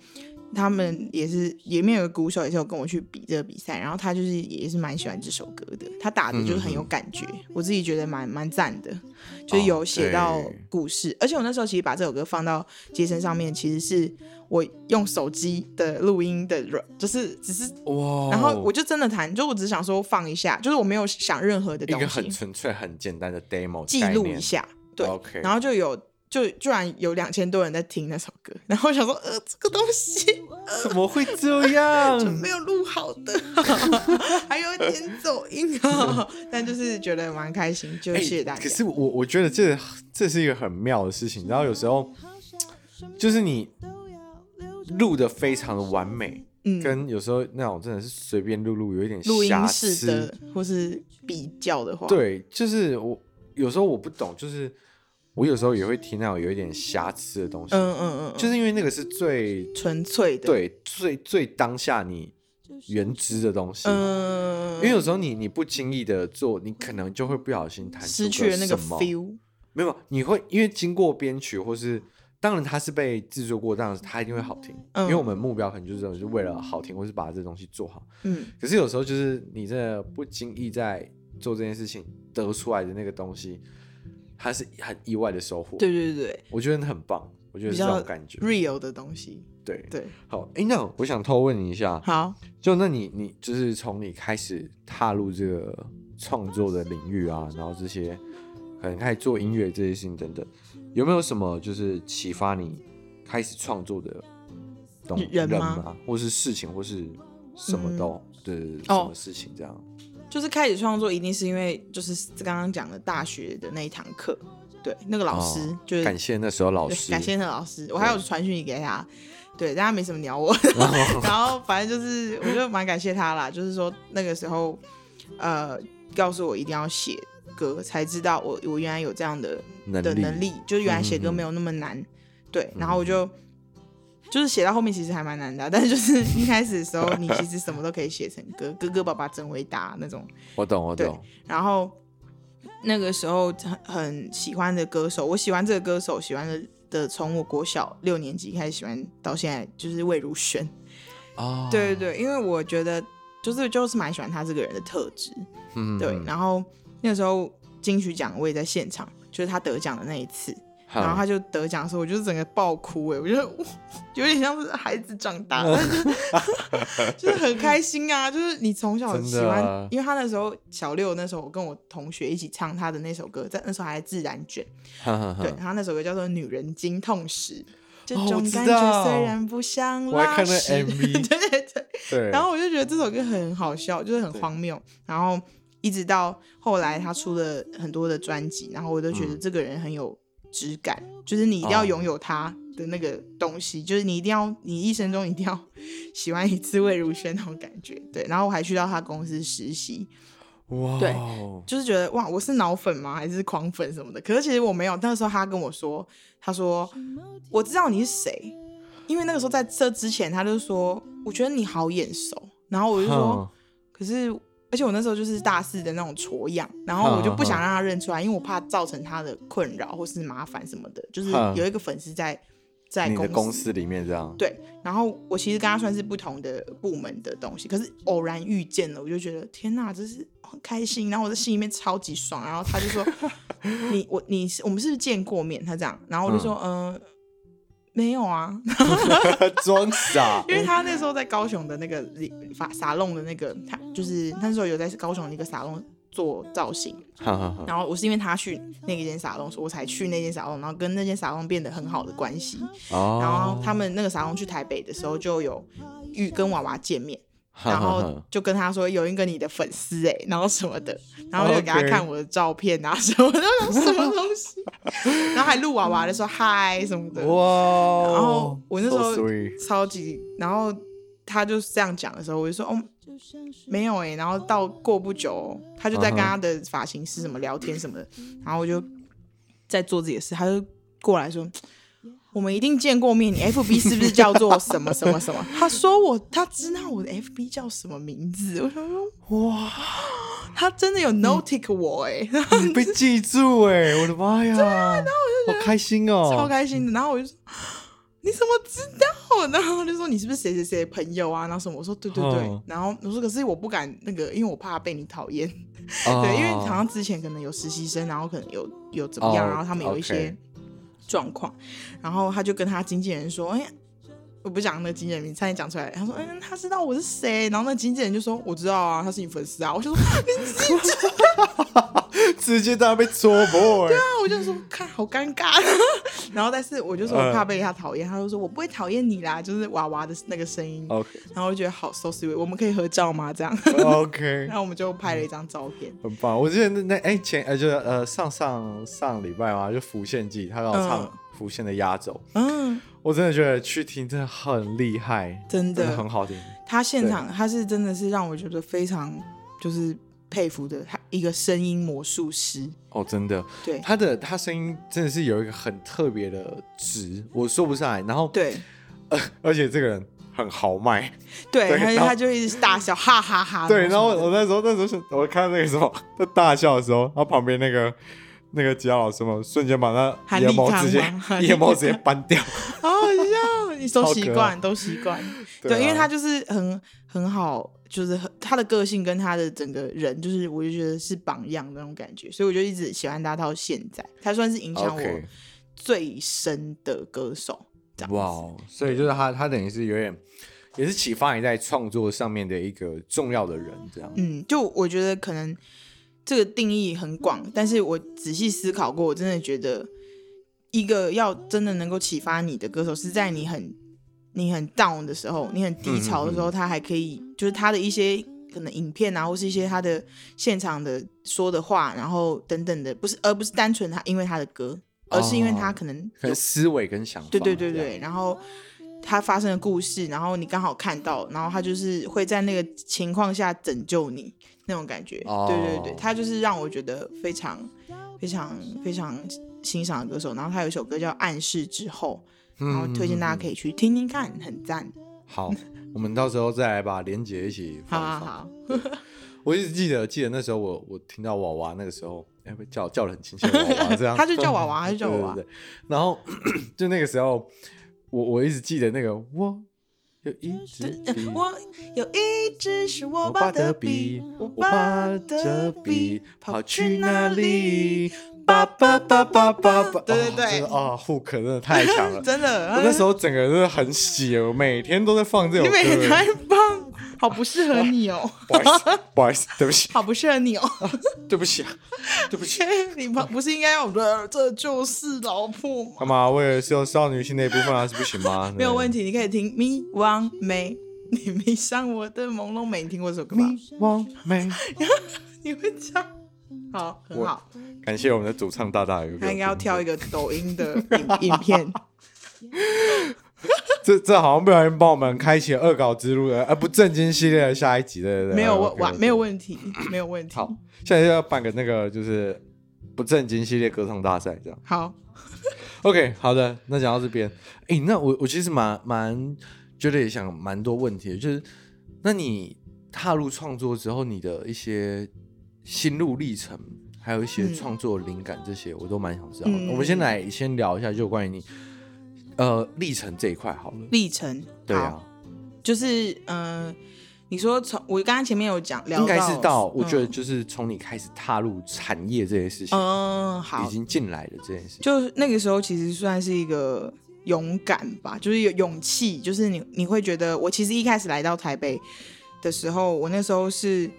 他们也是里面有个鼓手，也是有跟我去比这个比赛，然后他就是也是蛮喜欢这首歌的，他打的就是很有感觉，嗯、我自己觉得蛮蛮赞的，就是有写到故事，哦、而且我那时候其实把这首歌放到街声上面，其实是我用手机的录音的，就是只是哇，然后我就真的弹，就我只想说放一下，就是我没有想任何的东西，一个很纯粹、很简单的 demo 记录一下，对，Okay. 然后就有。就居然有两千多人在听那首歌，然后我想说，呃，这个东西、呃、怎么会这样？就没有录好的，还有一点走音啊，但就是觉得蛮开心，就谢谢大家。欸、可是我我觉得这这是一个很妙的事情，然后有时候就是你录的非常的完美，嗯，跟有时候那种真的是随便录录，有一点录音室的或是比较的话，对，就是我有时候我不懂，就是。我有时候也会听到有一点瑕疵的东西，嗯嗯嗯，就是因为那个是最纯粹的，对，最最当下你原汁的东西，嗯，因为有时候你你不经意的做，你可能就会不小心弹出失去了那个 feel，没有，你会因为经过编曲或是，当然它是被制作过，当然它一定会好听，嗯，因为我们目标可能就是就是为了好听，或是把这东西做好，嗯，可是有时候就是你这不经意在做这件事情得出来的那个东西。它是很意外的收获，对对对，我觉得很棒，我觉得是这种感觉，real 的东西，对。对。好，哎，那我想偷问你一下，好，就那你你就是从你开始踏入这个创作的领域啊，然后这些可能开始做音乐这些事情等等，有没有什么就是启发你开始创作的东西人吗？或是事情，或是什么都的、嗯、什么事情这样？就是开始创作，一定是因为就是刚刚讲的大学的那一堂课，对，那个老师、哦、就是感谢那时候老师，感谢那个老师，我还有传讯息给他，对，但他没什么鸟我，然后反正就是我就蛮感谢他啦，就是说那个时候呃告诉我一定要写歌，才知道我我原来有这样的能的能力，就是原来写歌没有那么难，嗯、对，然后我就。就是写到后面其实还蛮难的，但是就是一开始的时候，你其实什么都可以写成歌，哥哥爸爸真伟大那种。我懂，我懂。然后那个时候很很喜欢的歌手，我喜欢这个歌手，喜欢的的从我国小六年级开始喜欢到现在，就是魏如萱。哦。对对对，因为我觉得就是就是蛮喜欢他这个人的特质。嗯。对，然后那个时候金曲奖我也在现场，就是他得奖的那一次。然后他就得奖的时候，我就是整个爆哭哎，我觉得 有点像是孩子长大了，就是很开心啊！就是你从小喜欢，啊、因为他那时候小六那时候，我跟我同学一起唱他的那首歌，在那时候还在自然卷，对，他那首歌叫做《女人经痛时》，这种感觉虽然不像拉屎，哦、对对对，对然后我就觉得这首歌很好笑，就是很荒谬，然后一直到后来他出了很多的专辑，然后我都觉得这个人很有。质感就是你一定要拥有他的那个东西，oh. 就是你一定要，你一生中一定要 喜欢一次魏如萱那种感觉。对，然后我还去到他公司实习，哇.对，就是觉得哇，我是脑粉吗？还是狂粉什么的？可是其实我没有。那个时候他跟我说，他说我知道你是谁，因为那个时候在这之前，他就说我觉得你好眼熟，然后我就说.可是。而且我那时候就是大四的那种挫样，然后我就不想让他认出来，因为我怕造成他的困扰或是麻烦什么的。就是有一个粉丝在在公司，公司里面这样。对，然后我其实跟他算是不同的部门的东西，可是偶然遇见了，我就觉得天哪，这是很开心。然后我在心里面超级爽。然后他就说：“ 你我你是我们是不是见过面？”他这样，然后我就说：“嗯。呃”没有啊，装傻。因为他那时候在高雄的那个发沙龙的那个，他就是那时候有在高雄的一个沙龙做造型。好然后我是因为他去那个间沙龙，所以我才去那间沙龙，然后跟那间沙龙变得很好的关系。哦然后他们那个沙龙去台北的时候，就有遇跟娃娃见面。然后就跟他说有一个你的粉丝哎，然后什么的，然后就给他看我的照片啊什么的，什么东西，然后还录娃娃的时候嗨什么的，哇！然后我那时候超级，然后他就是这样讲的时候，我就说哦没有哎，然后到过不久，他就在跟他的发型师什么聊天什么的，然后我就在做自己的事，他就过来说。我们一定见过面，你 FB 是不是叫做什么什么什么？他说我他知道我的 FB 叫什么名字，我想说哇，他真的有 notice 我哎、欸，被记住哎、欸，我的妈呀！对啊，然后我就好开心哦，超开心的。然后我就说你怎么知道？然后就说你是不是谁谁谁的朋友啊？然后什么？我说对对对。哦、然后我说可是我不敢那个，因为我怕被你讨厌。哦、对，因为好像之前可能有实习生，然后可能有有怎么样，哦、然后他们有一些。Okay 状况，然后他就跟他经纪人说：“哎，我不讲那个经纪人名，差点讲出来。”他说：“嗯，他知道我是谁。”然后那经纪人就说：“我知道啊，他是你粉丝啊。”我就说：“你自己直接在那被戳破。”对啊，我就说看好尴尬。然后但是我就说我怕被他讨厌，他就说我不会讨厌你啦，就是娃娃的那个声音。OK，然后我就觉得好 so sweet，我们可以合照吗？这样 OK，然后我们就拍了一张照片，很棒。我记得那那哎前呃就是呃上上上礼拜嘛，就浮现记，他要唱浮现的压轴。嗯，我真的觉得去听真的很厉害，真的很好听。他现场他是真的是让我觉得非常就是。佩服的他一个声音魔术师哦，真的，对他的他声音真的是有一个很特别的值，我说不上来。然后对，呃，而且这个人很豪迈，对，对他他就一直大笑，哈哈哈哈。对，然后我那时候那时候是我看那个时候他大笑的时候，然后旁边那个那个吉他老师嘛，瞬间把他眼毛直接眼毛直接搬掉，好好笑，你都习惯都习惯，对，因为他就是很很好。就是他的个性跟他的整个人，就是我就觉得是榜样那种感觉，所以我就一直喜欢他到现在。他算是影响我最深的歌手。哇，wow, 所以就是他，他等于是有点也是启发你在创作上面的一个重要的人，这样。嗯，就我觉得可能这个定义很广，但是我仔细思考过，我真的觉得一个要真的能够启发你的歌手，是在你很。你很 down 的时候，你很低潮的时候，他还可以，就是他的一些可能影片啊，或是一些他的现场的说的话，然后等等的，不是，而不是单纯他因为他的歌，而是因为他可能有思维跟想法，对对对对，然后他发生的故事，然后你刚好看到，然后他就是会在那个情况下拯救你那种感觉，对对对，他就是让我觉得非常非常非常欣赏的歌手，然后他有一首歌叫《暗示之后》。然后推荐大家可以去听听看，很赞。好，我们到时候再来把连结一起放放。好好好。我一直记得，记得那时候我我听到娃娃那个时候，哎，叫叫的很亲切，娃娃这样。他就叫娃娃，他就叫娃娃。对对对。然后 就那个时候，我我一直记得那个我有一支笔，我有一支是我爸的笔，我爸的笔跑去哪里？爸爸爸爸爸爸，对对对，啊，hook 真的太强了，真的。我那时候整个人都很喜，我每天都在放这首歌。你每天在放，好不适合你哦。不好意思，不好意思，对不起。好不适合你哦，对不起啊，对不起。你不不是应该要的这就是老婆吗？干嘛？为了是有少女心那一部分还是不行吗？没有问题，你可以听迷惘美，你迷上我的朦胧美，你听过这首歌吗？迷惘美，你会唱？好，很好。感谢我们的主唱大大，他应该要挑一个抖音的影影片。这这好像不小心帮我们开启了恶搞之路的，而不正经系列的下一集，对对对，没有问完，没有问题，没有问题。好，现在就要办个那个就是不正经系列歌唱大赛，这样。好，OK，好的，那讲到这边，哎、欸，那我我其实蛮蛮觉得也想蛮多问题的，就是那你踏入创作之后，你的一些心路历程。还有一些创作灵感，这些我都蛮想知道。嗯、我们先来先聊一下，就关于你呃历程这一块好了。历程，对啊，就是嗯、呃，你说从我刚刚前面有讲，聊应该是到我觉得就是从你开始踏入产业这件事情，嗯，好，已经进来了这件事情，就那个时候其实算是一个勇敢吧，就是有勇气，就是你你会觉得我其实一开始来到台北的时候，我那时候是。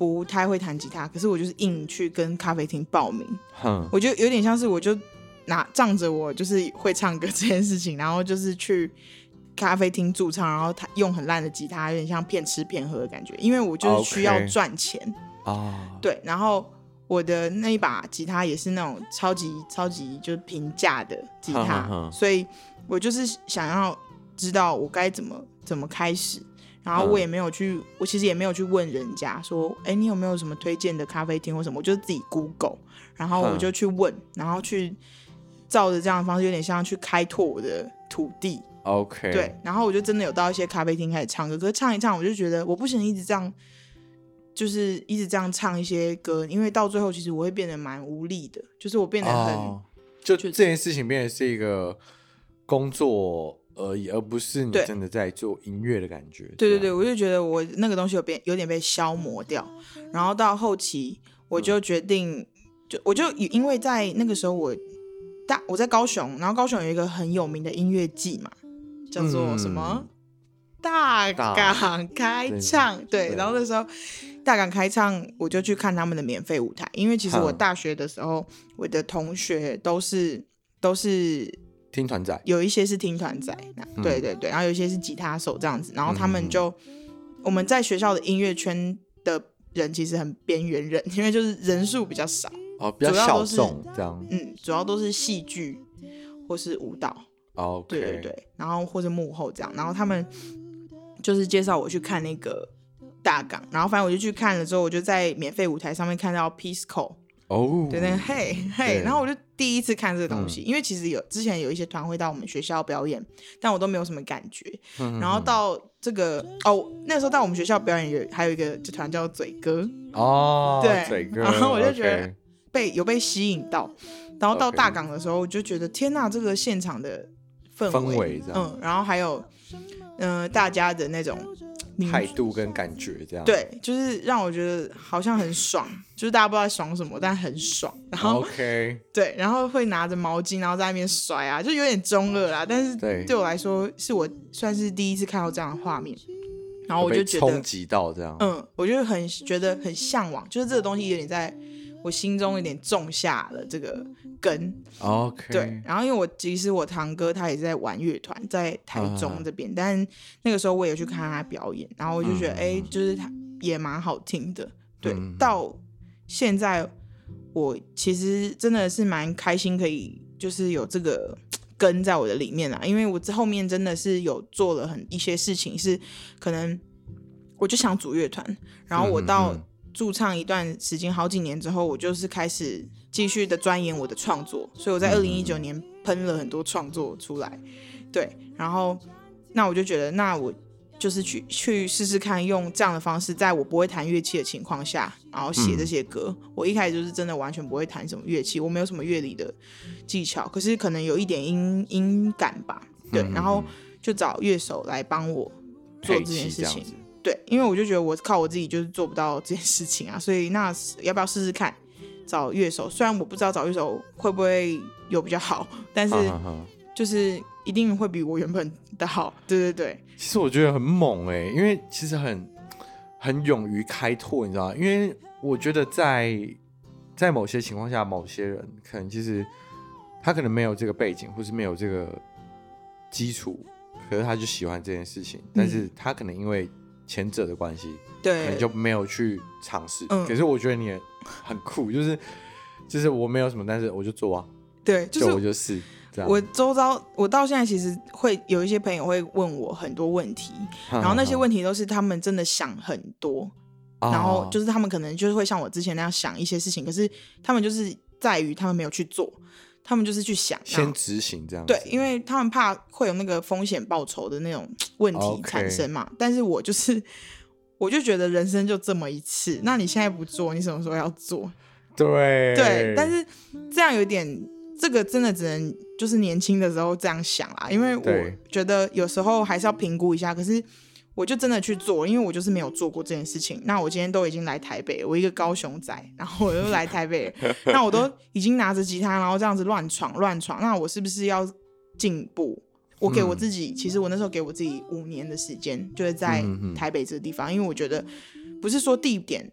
不太会弹吉他，可是我就是硬去跟咖啡厅报名。哼我觉得有点像是，我就拿仗着我就是会唱歌这件事情，然后就是去咖啡厅驻唱，然后他用很烂的吉他，有点像骗吃骗喝的感觉。因为我就是需要赚钱啊，Okay. 对。然后我的那一把吉他也是那种超级超级就是平价的吉他，所以我就是想要知道我该怎么怎么开始。然后我也没有去，嗯、我其实也没有去问人家说，哎，你有没有什么推荐的咖啡厅或什么？我就自己 Google，然后我就去问，嗯、然后去照着这样的方式，有点像去开拓我的土地。OK，对，然后我就真的有到一些咖啡厅开始唱歌，可是唱一唱，我就觉得我不行，一直这样，就是一直这样唱一些歌，因为到最后其实我会变得蛮无力的，就是我变得很，哦、就这件事情变得是一个工作。而已，而不是你真的在做音乐的感觉。对对对，我就觉得我那个东西有变，有点被消磨掉。然后到后期，我就决定，嗯、就我就因为在那个时候我大我在高雄，然后高雄有一个很有名的音乐季嘛，叫做什么、嗯、大港开唱。对，对，然后那时候大港开唱，我就去看他们的免费舞台，因为其实我大学的时候，我的同学都是都是。听团仔，有一些是听团仔，嗯、对对对，然后有一些是吉他手这样子，然后他们就、嗯、我们在学校的音乐圈的人其实很边缘人，因为就是人数比较少，哦，比较小众这样，嗯，主要都是戏剧或是舞蹈，哦，对对对，然后或者幕后这样，然后他们就是介绍我去看那个大港，然后反正我就去看了之后，我就在免费舞台上面看到 Pisco。哦，oh, 对对，嘿嘿，然后我就第一次看这个东西，嗯、因为其实有之前有一些团会到我们学校表演，但我都没有什么感觉。嗯、然后到这个哦，那时候到我们学校表演有还有一个团叫嘴哥哦，对，嘴哥，然后我就觉得被有被吸引到，然后到大港的时候，我就觉得.天呐，这个现场的氛围，氛围嗯，然后还有嗯、呃、大家的那种。态度跟感觉这样，对，就是让我觉得好像很爽，就是大家不知道在爽什么，但很爽。然后，OK，对，然后会拿着毛巾，然后在那边甩啊，就有点中二啦。但是对我来说，是我算是第一次看到这样的画面，然后我就觉得冲击到这样，嗯，我就很觉得很向往，就是这个东西有点在。我心中有点种下了这个根，OK，对。然后因为我其实我堂哥他也是在玩乐团，在台中这边，啊、但那个时候我也去看他表演，然后我就觉得哎、嗯欸，就是他也蛮好听的。对，嗯、到现在我其实真的是蛮开心，可以就是有这个根在我的里面啊，因为我这后面真的是有做了很一些事情，是可能我就想组乐团，然后我到。嗯驻唱一段时间，好几年之后，我就是开始继续的钻研我的创作，所以我在二零一九年喷了很多创作出来，对，然后那我就觉得，那我就是去去试试看，用这样的方式，在我不会弹乐器的情况下，然后写这些歌。嗯、我一开始就是真的完全不会弹什么乐器，我没有什么乐理的技巧，可是可能有一点音音感吧，对，然后就找乐手来帮我做这件事情。对，因为我就觉得我靠我自己就是做不到这件事情啊，所以那要不要试试看找乐手？虽然我不知道找乐手会不会有比较好，但是就是一定会比我原本的好。对对对，其实我觉得很猛哎、欸，因为其实很很勇于开拓，你知道吗？因为我觉得在在某些情况下，某些人可能其实他可能没有这个背景，或是没有这个基础，可是他就喜欢这件事情，但是他可能因为前者的关系，对，可能就没有去尝试。嗯，可是我觉得你也很酷，就是就是我没有什么，但是我就做啊。对，就是就我就是这样。我周遭，我到现在其实会有一些朋友会问我很多问题，然后那些问题都是他们真的想很多，哦、然后就是他们可能就是会像我之前那样想一些事情，可是他们就是在于他们没有去做。他们就是去想先执行这样子，对，因为他们怕会有那个风险报酬的那种问题产生嘛。但是我就是，我就觉得人生就这么一次，那你现在不做，你什么时候要做？对对，但是这样有点，这个真的只能就是年轻的时候这样想啦，因为我觉得有时候还是要评估一下。可是。我就真的去做，因为我就是没有做过这件事情。那我今天都已经来台北，我一个高雄仔，然后我又来台北，那我都已经拿着吉他，然后这样子乱闯乱闯，那我是不是要进步？我给我自己，嗯、其实我那时候给我自己五年的时间，就是在台北这个地方，嗯嗯因为我觉得不是说地点，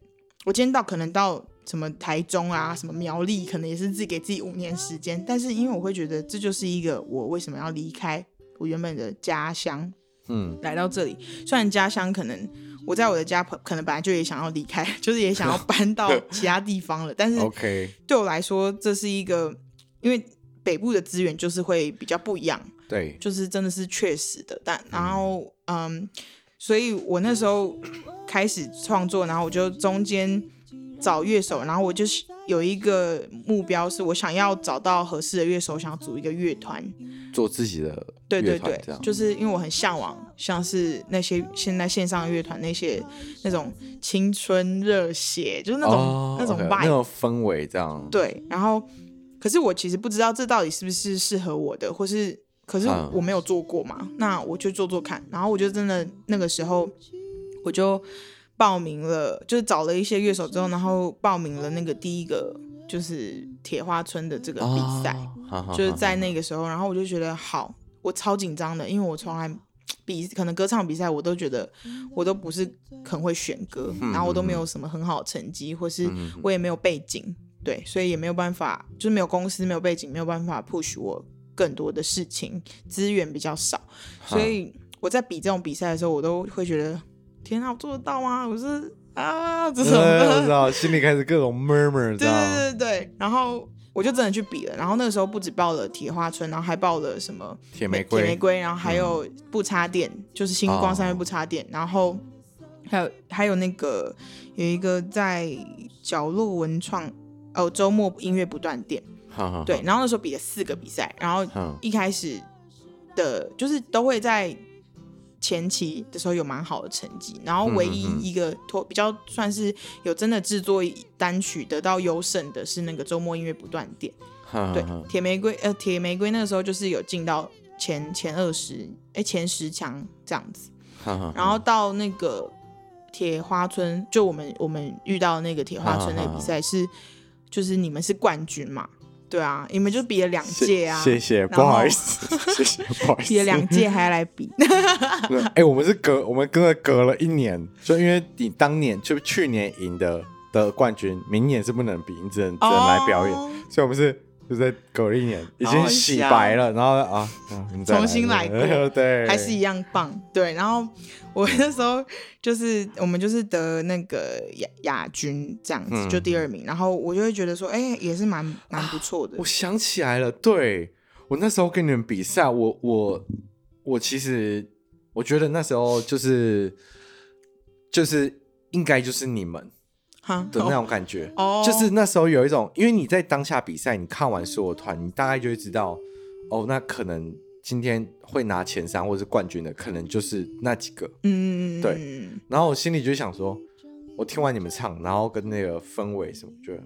我今天到可能到什么台中啊，什么苗栗，可能也是自己给自己五年时间，但是因为我会觉得这就是一个我为什么要离开我原本的家乡，嗯，来到这里。虽然家乡可能我在我的家可能本来就也想要离开，就是也想要搬到 其他地方了，但是 OK，对我来说这是一个，因为北部的资源就是会比较不一样，对，就是真的是确实的。但然后嗯，所以我那时候开始创作，然后我就中间找乐手，然后我就是。有一个目标是我想要找到合适的乐手，想要组一个乐团，做自己的乐团。对对对，就是因为我很向往，像是那些现在线上乐团那些那种青春热血，就是那种、哦、那种 vibe、okay, 那种氛围这样。对，然后可是我其实不知道这到底是不是适合我的，或是可是我没有做过嘛，嗯、那我就做做看。然后我就真的那个时候我就。报名了，就是找了一些乐手之后，然后报名了那个第一个就是铁花村的这个比赛，哦、就是在那个时候，然后我就觉得好，我超紧张的，因为我从来比可能歌唱比赛我都觉得我都不是很会选歌，然后我都没有什么很好的成绩，或是我也没有背景，对，所以也没有办法，就是没有公司，没有背景，没有办法 push 我更多的事情，资源比较少，所以我在比这种比赛的时候，我都会觉得。天啊，我做得到吗？我是啊，这种我知道，心里开始各种 murmur，对对对对。然后我就真的去比了，然后那个时候不止报了铁花村，然后还报了什么铁玫瑰，铁玫瑰，然后还有不插电，嗯、就是星光三月不插电，哦、然后还有还有那个有一个在角落文创哦，周末音乐不断电，好好好对。然后那时候比了四个比赛，然后一开始的就是都会在。前期的时候有蛮好的成绩，然后唯一一个脱比较算是有真的制作单曲得到优胜的是那个周末音乐不断电，对，铁玫瑰呃铁玫瑰那个时候就是有进到前前二十哎前十强这样子，然后到那个铁花村就我们我们遇到那个铁花村那个比赛是就是你们是冠军嘛。对啊，你们就比了两届啊！谢谢，不好意思，谢谢，不好意思。比了两届还要来比？哎、欸，我们是隔，我们跟了隔了一年，就因为你当年就去年赢的的冠军，明年是不能比，你只能只能来表演，哦、所以我们是就在隔了一年，已经洗白了，然后啊，重新来过，对，还是一样棒，对，然后。我那时候就是我们就是得那个亚亚军这样子，嗯、就第二名，然后我就会觉得说，哎、欸，也是蛮蛮不错的、啊。我想起来了，对，我那时候跟你们比赛，我我我其实我觉得那时候就是就是应该就是你们的那种感觉，哦，就是那时候有一种，因为你在当下比赛，你看完所有团，你大概就会知道，哦，那可能。今天会拿前三或者是冠军的，可能就是那几个。嗯，对。然后我心里就想说，我听完你们唱，然后跟那个氛围什么，觉得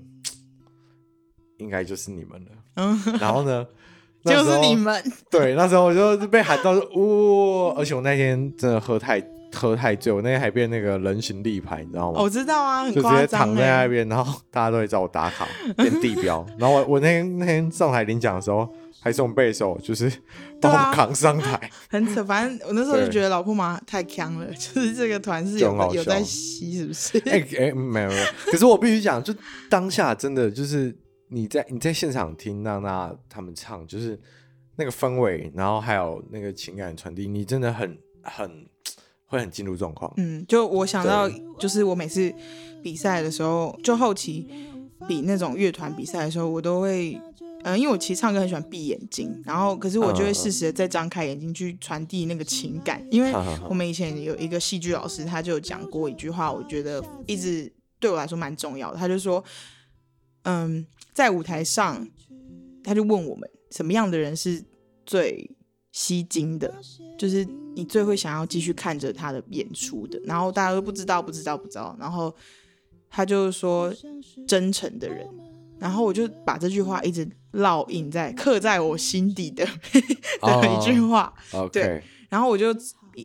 应该就是你们了。嗯。然后呢，就是你们。对，那时候我就被喊到说，哇、哦！而且我那天真的喝太喝太醉，我那天还变那个人形立牌，你知道吗？我知道啊，就直接躺在那边，然后大家都会找我打卡变地标。然后我我那天那天上台领奖的时候。还送背手，就是帮我扛上台，啊，很扯。反正我那时候就觉得老婆妈太强了，就是这个团是有有在吸，是不是？哎哎、欸欸，没有没有。可是我必须讲，就当下真的就是你在你在现场听娜娜他们唱，就是那个氛围，然后还有那个情感传递，你真的很很会很进入状况。嗯，就我想到，就是我每次比赛的时候，就后期比那种乐团比赛的时候，我都会。嗯，因为我其实唱歌很喜欢闭眼睛，然后可是我就会适时的再张开眼睛去传递那个情感。因为我们以前有一个戏剧老师，他就有讲过一句话，我觉得一直对我来说蛮重要的。他就说，嗯，在舞台上，他就问我们什么样的人是最吸睛的，就是你最会想要继续看着他的演出的。然后大家都不知道，不知道，不知道。然后他就说，真诚的人。然后我就把这句话一直烙印在刻在我心底的 的一句话。Oh. 对，然后我就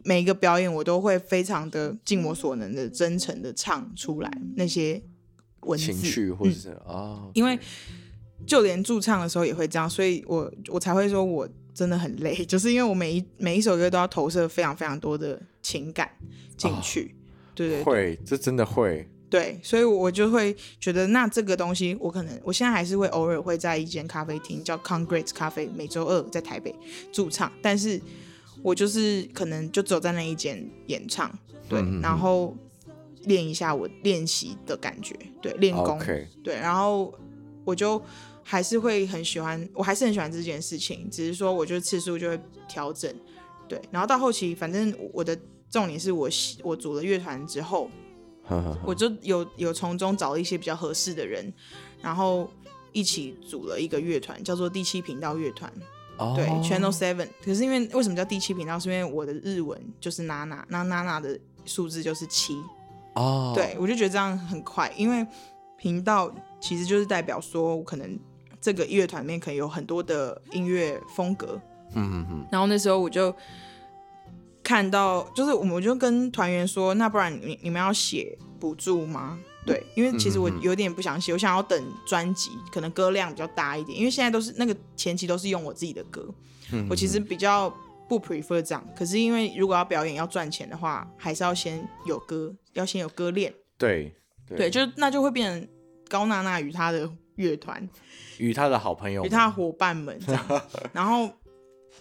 每一个表演我都会非常的尽我所能的真诚的唱出来那些文字情绪或者是啊，嗯 oh. 因为就连驻唱的时候也会这样，所以我我才会说我真的很累，就是因为我每一每一首歌都要投射非常非常多的情感进去。Oh, 对，对对，会，这真的会。对，所以我就会觉得，那这个东西，我可能我现在还是会偶尔会在一间咖啡厅叫 Congress 咖啡，每周二在台北驻唱。但是我就是可能就走在那一间演唱，对，嗯嗯嗯然后练一下我练习的感觉，对，练功对，然后我就还是会很喜欢，我还是很喜欢这件事情，只是说我就次数就会调整，对，然后到后期，反正我的重点是我我组了乐团之后，我就有有从中找了一些比较合适的人，然后一起组了一个乐团，叫做第七频道乐团。哦对，Channel Seven。可是因为为什么叫第七频道？是因为我的日文就是娜娜，那娜娜的数字就是七。哦，对，我就觉得这样很快，因为频道其实就是代表说，我可能这个乐团里面可能有很多的音乐风格。嗯嗯嗯，然后那时候我就看到，就是我们我就跟团员说，那不然你你们要写补助吗？对，因为其实我有点不想写，我想要等专辑，可能歌量比较大一点，因为现在都是那个前期都是用我自己的歌，嗯我其实比较不 prefer 这样。可是因为如果要表演要赚钱的话，还是要先有歌，要先有歌练。对对，就那就会变成高娜娜与她的乐团，与他的好朋友，与他的伙伴们这样，然后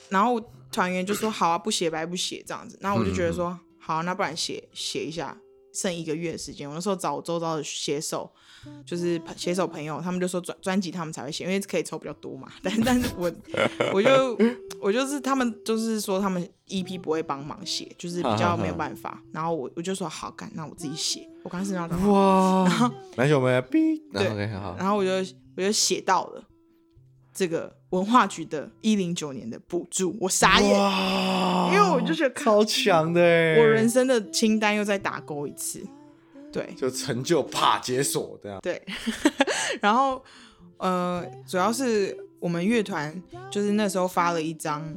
然后团员就说好啊，不写白不写这样子，然后我就觉得说、嗯好、啊，那不然写写一下，剩一个月的时间，我那时候找我周遭的写手，就是写手朋友，他们就说专专辑他们才会写，因为可以抽比较多嘛，但但是我我就我就是他们就是说他们 EP 不会帮忙写，就是比较没有办法，然后我我就说好干，那我自己写，我刚是那样 哇，而且我们哔，然后对，然后我就我就写到了这个文化局的一零九年的补助，我傻眼，因为我就觉得超强的哎，我人生的清单又再打勾一次，对。就成就啪解锁这样，对，然后呃，主要是我们乐团就是那时候发了一张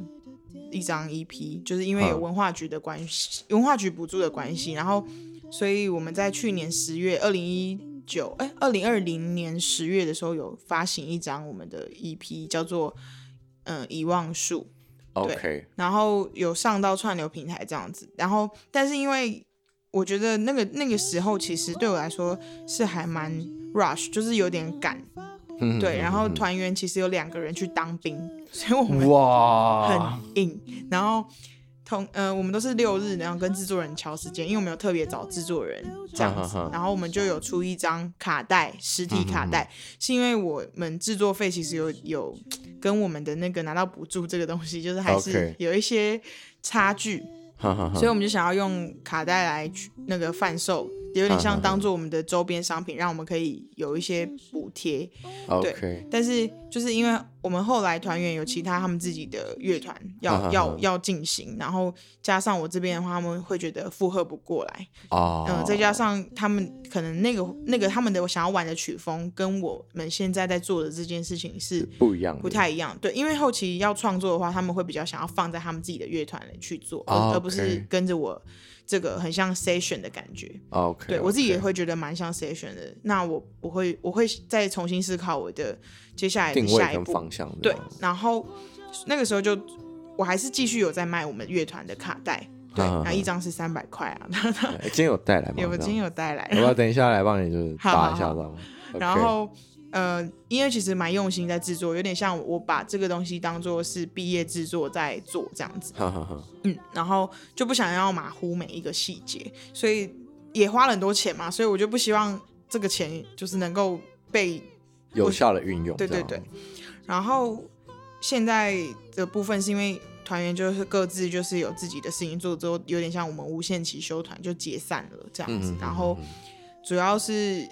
一张 EP，就是因为有嗯文化局的关系，文化局补助的关系，然后所以我们在去年十月二零一九哎二零二零年十月的时候有发行一张我们的 EP，叫做嗯、呃、遗忘术。OK，然后有上到串流平台这样子，然后但是因为我觉得那个那个时候其实对我来说是还蛮 rush，就是有点赶，嗯对。然后团员其实有两个人去当兵，所以我们哇，很硬。然后同呃我们都是六日，然后跟制作人敲时间，因为我们有特别找制作人这样子然后我们就有出一张卡带，实体卡带，是因为我们制作费其实有有跟我们的那个拿到补助这个东西，就是还是有一些差距。哈哈哈。所以我们就想要用卡带来去那个贩售，有点像当做我们的周边商品，让我们可以有一些补贴。OK，但是就是因为我们后来团员有其他他们自己的乐团要要要进行，然后加上我这边的话，他们会觉得负荷不过来。哦，嗯、再加上他们可能那个那个他们的想要玩的曲风跟我们现在在做的这件事情是不一样的，不太一样，对，因为后期要创作的话，他们会比较想要放在他们自己的乐团里去做，而、不是跟着我这个很像 session 的感觉。OK，对我自己也会觉得蛮像 session 的。那我我会我会再重新思考我的接下来的定位跟下一步。方向，对，然后那个时候就我还是继续有在卖我们乐团的卡带，对，那一张是三百块啊，欸今天有带来吗？有今天有带来我。要等一下来帮你就是好打一下，好知道吗？然后呃，因为其实蛮用心在制作，有点像我把这个东西当做是毕业制作在做这样子，嗯，然后就不想要马虎每一个细节，所以也花了很多钱嘛，所以我就不希望这个钱就是能够被有效的运用，对对对，然后现在的部分是因为团员就是各自就是有自己的事情做之后，有点像我们无限期休团就解散了这样子，嗯，然后主要是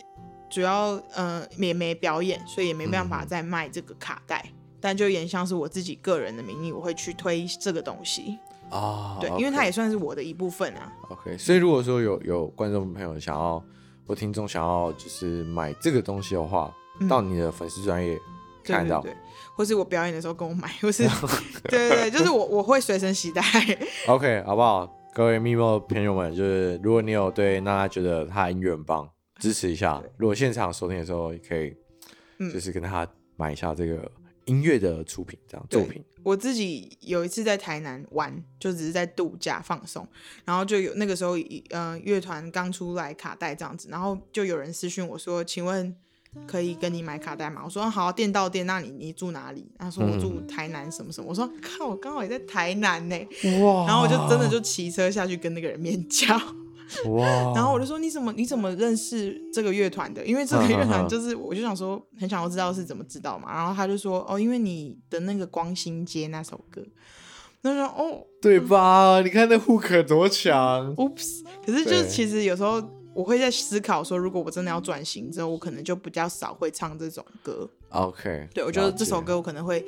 主要呃也没表演，所以也没办法再卖这个卡带，但就有点像是我自己个人的名义，我会去推这个东西，啊，对，因为它也算是我的一部分啊。OK，所以如果说有有观众朋友想要或听众想要就是买这个东西的话，嗯。到你的粉丝专业对看得到。对对，或是我表演的时候跟我买，或是对对对，就是我我会随身携带。OK，好不好？各位 Mimo 朋友们，就是如果你有对娜娜觉得她音乐很棒，支持一下。如果现场收听的时候，也可以嗯就是跟他买一下这个音乐的出品，这样对作品。我自己有一次在台南玩，就只是在度假放松，然后就有那个时候，呃，乐团刚出来卡带这样子，然后就有人私讯我说：“请问可以跟你买卡带吗？我说好，店到店，那你你住哪里？他说我住台南什么什么。我说靠，我刚好也在台南呢。哇！然后我就真的就骑车下去跟那个人面交。哇！然后我就说你怎么你怎么认识这个乐团的？因为这个乐团就是，我就想说很想要知道是怎么知道嘛。然后他就说哦，因为你的那个《光心街》那首歌。他说哦，对吧？你看那 hook 多强。Oops！可是就是其实有时候。我会在思考说，如果我真的要转型之后，我可能就比较少会唱这种歌。OK，对，我觉得这首歌我可能会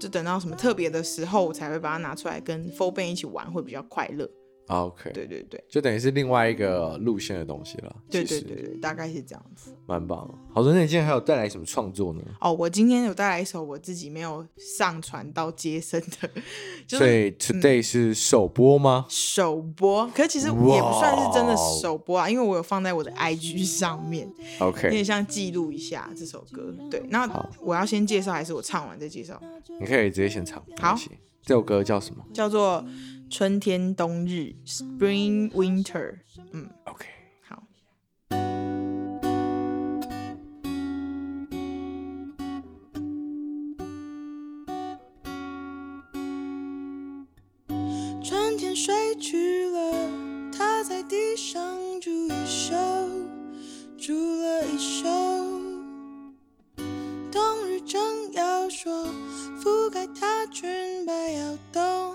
就等到什么特别的时候，我才会把它拿出来跟 full band 一起玩，会比较快乐。OK，对对对，就等于是另外一个路线的东西了。对对对对，大概是这样子。蛮棒。好的，那你今天还有带来什么创作呢？哦，我今天有带来一首我自己没有上传到街声的，就是、所以 today、嗯、是首播吗？首播，可是其实也不算是真的首播啊，因为我有放在我的 IG 上面。OK，有点像记录一下这首歌。对，那我要先介绍，还是我唱完再介绍？你可以直接先唱。好，这首歌叫什么？叫做。春天、冬日，Spring、Winter，嗯，OK，好。春天睡去了，他在地上住一宿，住了一宿。冬日正要说，覆盖他裙摆摇动。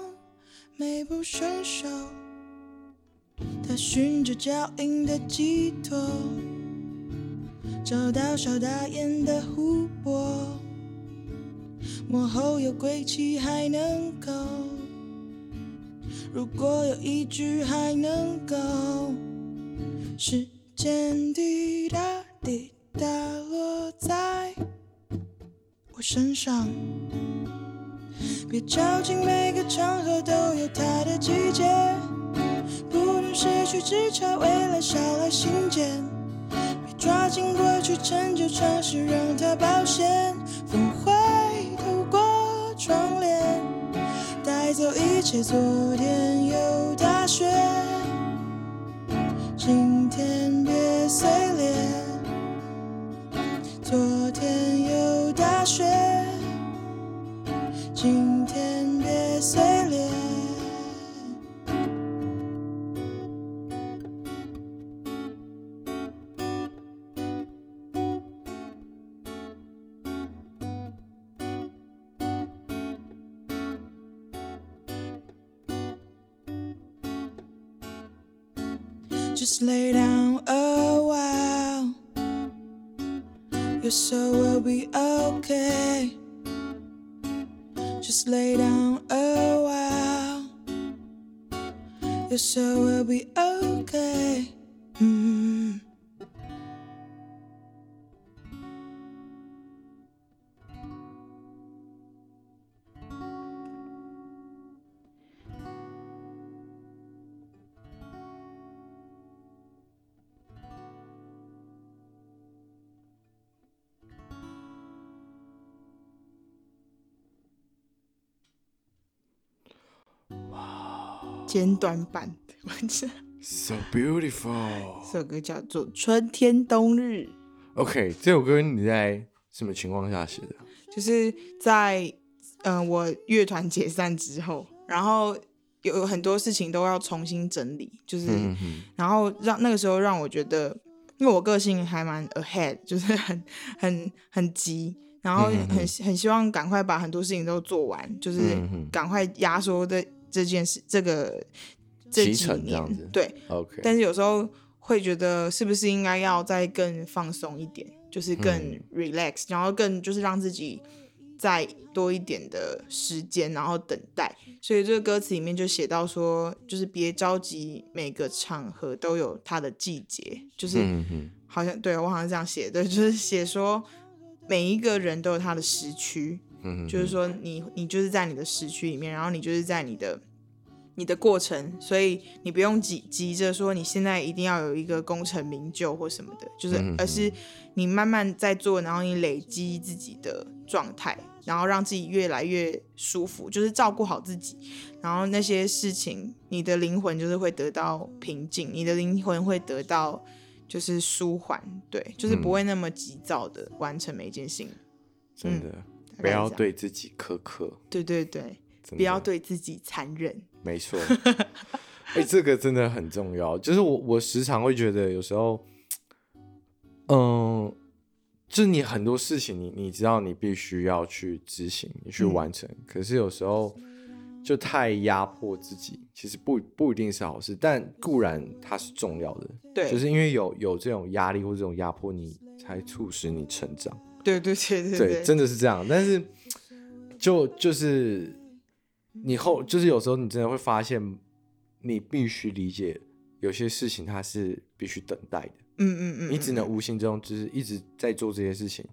美不胜收，他循着脚印的寄托，找到稍大雁的湖泊，幕后有归期还能够，如果有一句还能够，时间滴答滴答落在我身上。别着急，每个场合都有它的季节。不能失去，只差未来捎来信件。别抓紧过去，趁旧尝试让它保鲜。风会透过窗帘，带走一切。昨天有 Just lay down a while, your soul will be okay. Just lay down a while, your soul will be okay. Mm. 简短版，So beautiful。这首歌叫做《春天冬日》。OK，这首歌你在什么情况下写的？就是在嗯、呃，我乐团解散之后，然后有很多事情都要重新整理，就是，嗯、然后让那个时候让我觉得，因为我个性还蛮 ahead，就是很很很急，然后很、很希望赶快把很多事情都做完，就是赶快压缩的。这件事，这个这几年，对，OK。但是有时候会觉得，是不是应该要再更放松一点，就是更 relax，、嗯、然后更就是让自己再多一点的时间，然后等待。所以这个歌词里面就写到说，就是别着急，每个场合都有它的季节，就是好像对我好像这样写的，就是写说每一个人都有他的时区。嗯，就是说你你就是在你的时区里面，然后你就是在你的你的过程，所以你不用急急着说你现在一定要有一个功成名就或什么的，就是而是你慢慢在做，然后你累积自己的状态，然后让自己越来越舒服，就是照顾好自己，然后那些事情，你的灵魂就是会得到平静，你的灵魂会得到就是舒缓，对，就是不会那么急躁的完成每一件事情。真的，不要对自己苛刻。对对对，不要对自己残忍。没错，哎、欸，这个真的很重要。就是我，我时常会觉得，有时候，嗯，就是你很多事情你，你你知道，你必须要去执行，你去完成。嗯、可是有时候就太压迫自己，其实不不一定是好事。但固然它是重要的，对，就是因为有有这种压力或这种压迫，你才促使你成长。对对对对，对，真的是这样。但是就就是你后就是有时候你真的会发现，你必须理解有些事情它是必须等待的。嗯嗯嗯，你只能无形中就是一直在做这些事情，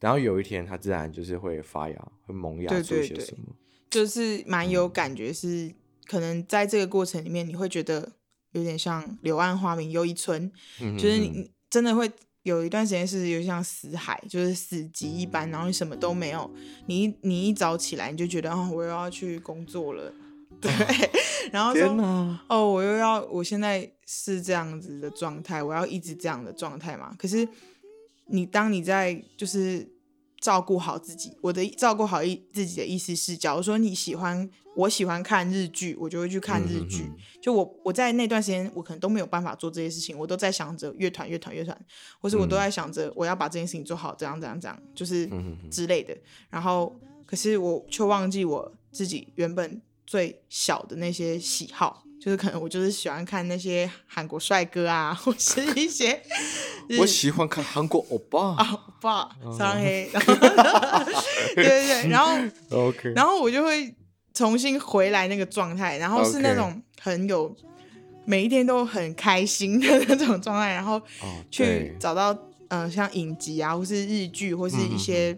然后有一天它自然就是会发芽，会萌芽，做些什么。就是蛮有感觉，是可能在这个过程里面，你会觉得有点像柳暗花明又一村，嗯、就是你真的会。有一段时间是有像死海，就是死寂一般，然后你什么都没有。你你一早起来，你就觉得哦，我又要去工作了，对。然后说哪哦，我又要，我现在是这样子的状态，我要一直这样的状态嘛。可是你当你在就是照顾好自己，我的照顾好一自己的意思是，假如说你喜欢。我喜欢看日剧，我就会去看日剧。嗯、哼哼就我我在那段时间，我可能都没有办法做这些事情，我都在想着乐团、乐团、乐团，或是我都在想着我要把这件事情做好，这样、这样、这样，就是之类的。然后，可是我却忘记我自己原本最小的那些喜好，就是可能我就是喜欢看那些韩国帅哥啊，或是一些、我喜欢看韩国欧巴啊，欧巴，上黑，对对对，然后 OK，然后我就会。重新回来那个状态，然后是那种很有.每一天都很开心的那种状态，然后去找到嗯、呃、像影集啊，或是日剧，或是一些、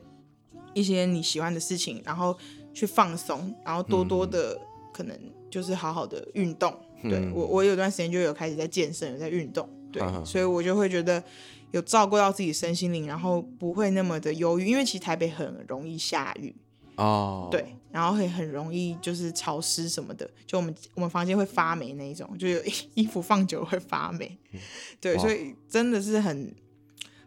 嗯、一些你喜欢的事情，然后去放松，然后多多的可能就是好好的运动。嗯、对我，我有段时间就有开始在健身，有在运动，对，嗯、所以我就会觉得有照顾到自己身心灵，然后不会那么的忧郁，因为其实台北很容易下雨。哦，对，然后会很容易就是潮湿什么的，就我们我们房间会发霉那一种，就有衣服放久会发霉，对，所以真的是很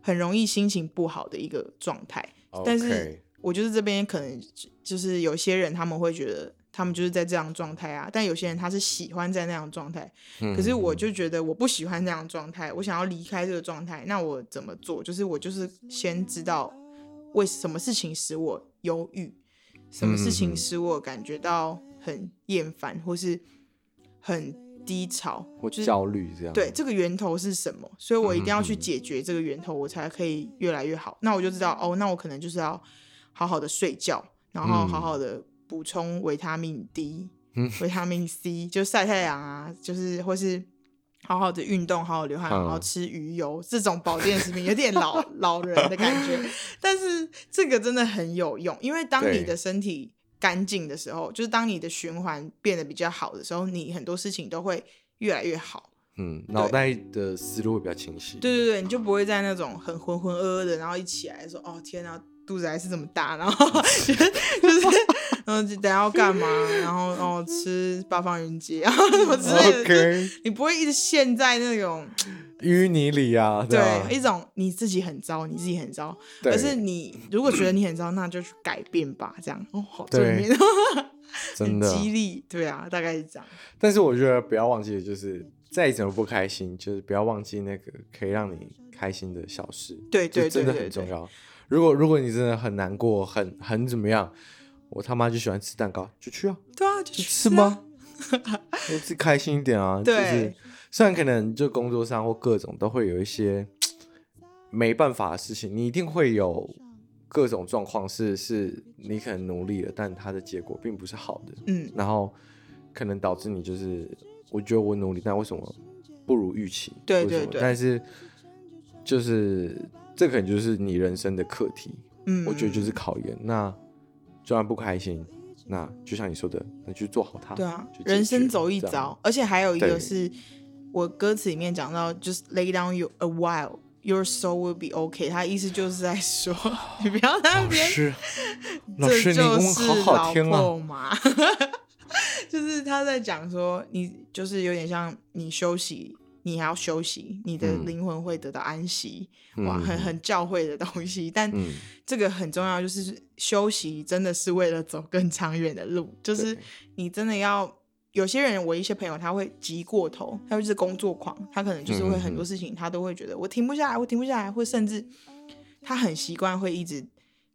很容易心情不好的一个状态。但是我觉得这边可能就是有些人他们会觉得他们就是在这样状态啊，但有些人他是喜欢在那样状态，可是我就觉得我不喜欢那样状态，我想要离开这个状态，那我怎么做？就是我就是先知道为什么事情使我忧郁。什么事情使我感觉到很厌烦，或是很低潮，或焦虑这样？对，这个源头是什么？所以我一定要去解决这个源头，我才可以越来越好。那我就知道，哦，那我可能就是要好好的睡觉，然后好好的补充维他命 D、维他命 C，就晒太阳啊，就是或是。好好的运动，好好流汗，好好吃鱼油，嗯、这种保健食品有点老 老人的感觉，但是这个真的很有用，因为当你的身体干净的时候，就是当你的循环变得比较好的时候，你很多事情都会越来越好。嗯，脑袋的思路会比较清晰。对对对，你就不会在那种很浑浑噩噩的，然后一起来说，哦天啊。肚子还是这么大，然后 就是，嗯，等下要干嘛？然后，哦，吃八方云集啊，什么之类的。Okay. 你不会一直陷在那种淤泥里啊？对，一种你自己很糟，你自己很糟。对可是你如果觉得你很糟，那就去改变吧。这样哦，好正面，真的激励。对啊，大概是这样。但是我觉得不要忘记的就是，再怎么不开心，就是不要忘记那个可以让你开心的小事。对对，对，对，对，对，真的很重要。如果如果你真的很难过，很很怎么样，我他妈就喜欢吃蛋糕，就去啊，对啊，就去吃吗？就自己开心一点啊。对，就是虽然可能就工作上或各种都会有一些没办法的事情，你一定会有各种状况是是你可能努力了，但它的结果并不是好的。嗯，然后可能导致你就是，我觉得我努力，但为什么不如预期？对对对，但是就是。这可能就是你人生的课题，嗯，我觉得就是考验。那就算不开心，那就像你说的，那就做好它。对啊，人生走一遭，而且还有一个是我歌词里面讲到，就是 lay down you a while, your soul will be okay。他意思就是在说，你不要在那边，老师，老师，你好好听啊。就是他在讲说，你就是有点像你休息你还要休息，你的灵魂会得到安息。嗯、哇，很很教会的东西，但这个很重要，就是休息真的是为了走更长远的路。就是你真的要，有些人，我一些朋友他会急过头，他就是工作狂，他可能就是会很多事情他都会觉得我停不下来，我停不下来，或甚至他很习惯会一直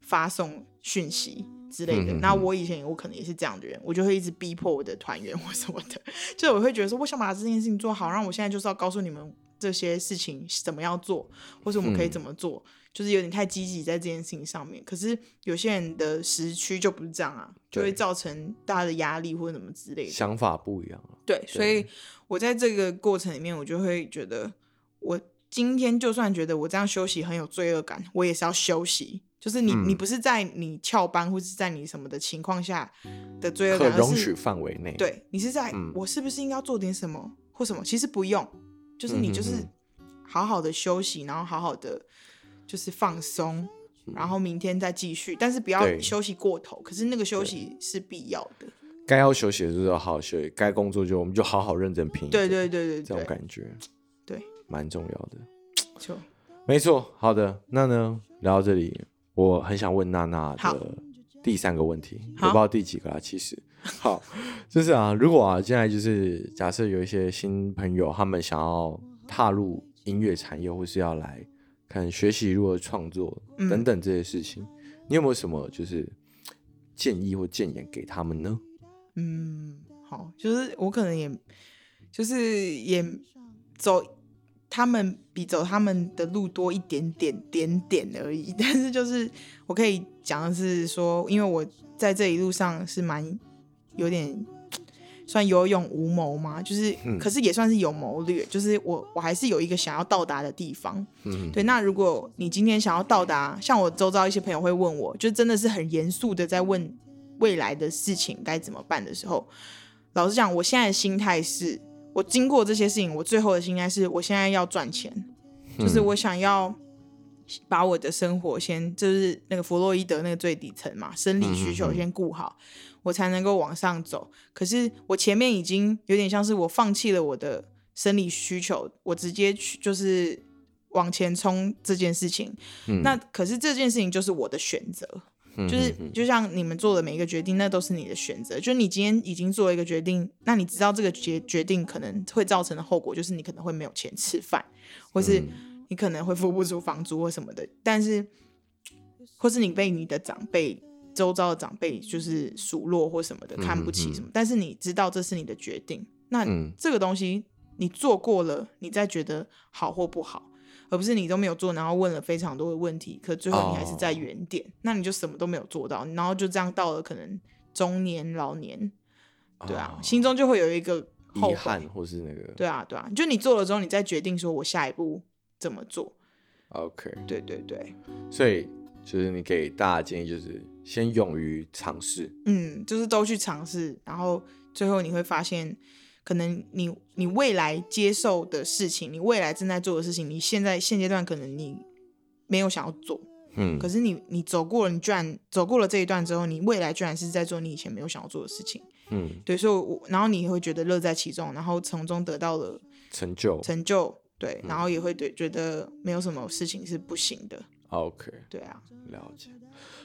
发送讯息。之类的，那我以前我可能也是这样的人，我就会一直逼迫我的团员或什么的，就我会觉得说，我想把这件事情做好，让我现在就是要告诉你们这些事情怎么样做，或者我们可以怎么做，嗯、就是有点太积极在这件事情上面。可是有些人的时区就不是这样啊，就会造成大家的压力或者什么之类的，想法不一样。对，对，所以我在这个过程里面，我就会觉得，我今天就算觉得我这样休息很有罪恶感，我也是要休息。就是你，嗯、你不是在你翘班或是在你什么的情况下的罪恶感，可容许范围内。对，你是在、嗯、我是不是应该要做点什么或什么？其实不用，就是你就是好好的休息，然后好好的就是放松，然后明天再继续。但是不要休息过头，可是那个休息是必要的。该要休息的时候好好休息，该工作就我们就好好认真拼。对对对对，这种感觉，对，蛮重要的。就，没错。好的，那呢聊到这里。我很想问娜娜的第三个问题，我不知道第几个啊？其实，好，就是啊，如果啊，现在就是假设有一些新朋友，他们想要踏入音乐产业，或是要来可能学习如何创作等等这些事情，嗯，你有没有什么就是建议或建言给他们呢？嗯，好，就是我可能也就是也走。他们比走他们的路多一点点点点而已，但是就是我可以讲的是说，因为我在这一路上是蛮有点算有勇无谋嘛，就是、嗯、可是也算是有谋略，就是我我还是有一个想要到达的地方。嗯，对。那如果你今天想要到达，像我周遭一些朋友会问我，就真的是很严肃的在问未来的事情该怎么办的时候，老实讲，我现在的心态是。我经过这些事情，我最后的心态是我现在要赚钱，嗯，就是我想要把我的生活先，就是那个弗洛伊德那个最底层嘛，生理需求先顾好，我才能够往上走。可是我前面已经有点像是我放弃了我的生理需求，我直接去就是往前冲这件事情。嗯，那可是这件事情就是我的选择。就是就像你们做的每一个决定，那都是你的选择。就是你今天已经做了一个决定，那你知道这个决决定可能会造成的后果，就是你可能会没有钱吃饭，或是你可能会付不出房租或什么的。但是，或是你被你的长辈、周遭的长辈就是数落或什么的，看不起什么。但是你知道这是你的决定，那这个东西你做过了，你再觉得好或不好。而不是你都没有做，然后问了非常多的问题，可最后你还是在原点，oh. 那你就什么都没有做到，然后就这样到了可能中年老年，对啊，oh. 心中就会有一个遗憾或是那个，对啊对啊，就你做了之后，你再决定说我下一步怎么做。OK，对对对，所以就是你给大家建议就是先勇于尝试，嗯，就是都去尝试，然后最后你会发现。可能你你未来接受的事情，你未来正在做的事情，你现在现阶段可能你没有想要做，嗯，可是你你走过了，你居然走过了这一段之后，你未来居然是在做你以前没有想要做的事情，嗯，对，所以我然后你会觉得乐在其中，然后从中得到了成就，成就，对，然后也会对觉得没有什么事情是不行的，OK，对啊，了解，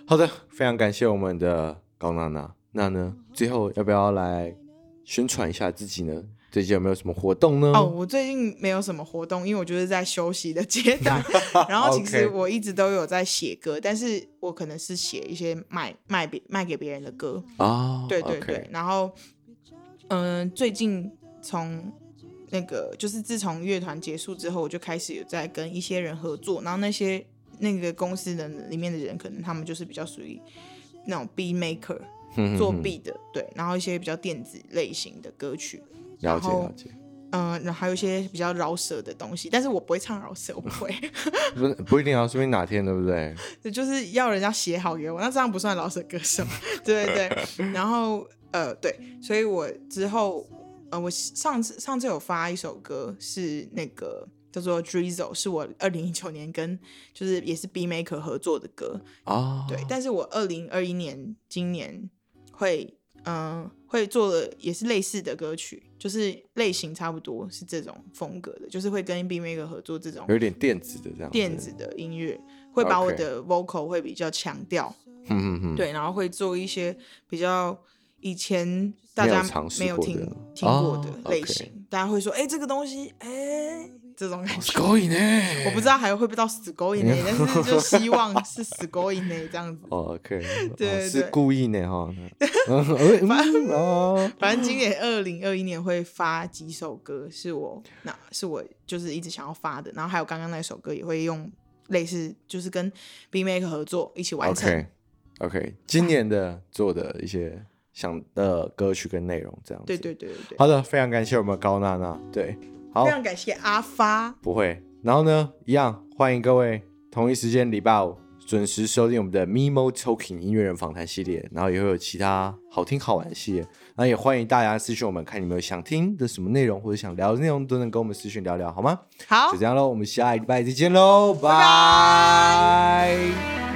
好的，非常感谢我们的高娜娜，那呢，最后要不要来？宣传一下自己呢？最近有没有什么活动呢？哦，我最近没有什么活动，因为我就是在休息的阶段。然后其实我一直都有在写歌，但是我可能是写一些卖卖别卖给别人的歌啊。Oh, 对对对。然后，嗯、呃，最近从那个就是自从乐团结束之后，我就开始有在跟一些人合作。然后那些那个公司的里面的人，可能他们就是比较属于那种 beat maker。作弊的，对，然后一些比较电子类型的歌曲，了解了解，嗯，然后还有一些比较饶舌的东西，但是我不会唱饶舌，我不会，不不一定要，说不定哪天对不 对？就是要人家写好给我，那这样不算饶舌歌手，对对对，然后呃对，所以我之后呃我上次上次有发一首歌是那个。叫做 Drizzle，是我二零一九年跟就是也是 B Maker 合作的歌啊，oh. 对，但是我二零二一年今年会嗯，会做的也是类似的歌曲，就是类型差不多是这种风格的，就是会跟 Beatmaker 合作这种有点电子的这样，电子的音乐，会把我的 vocal 会比较强调，嗯嗯嗯，对，然后会做一些比较以前大家没有听听过的类型，大家会说，哎，这个东西，哎。这种感觉，我不知道还会不会到死勾引呢，但是就希望是死勾引呢这样子。哦 OK，对，是故意呢哈。反正今年二零二一年会发几首歌，是我那是我就是一直想要发的，然后还有刚刚那首歌也会用类似，就是跟 Beatmaker 合作一起完成。OK，今年的做的一些想的歌曲跟内容这样子。对对对对。好的，非常感谢我们高娜娜。对。好，非常感谢阿发。不会，然后呢，一样欢迎各位同一时间礼拜五准时收听我们的 MIMO Talking 音乐人访谈系列，然后也会有其他好听好玩的系列。那也欢迎大家私讯我们，看你们有想听的什么内容或者想聊的内容，都能跟我们私讯聊聊，好吗？好，就这样喽，我们下礼拜再见喽，拜拜。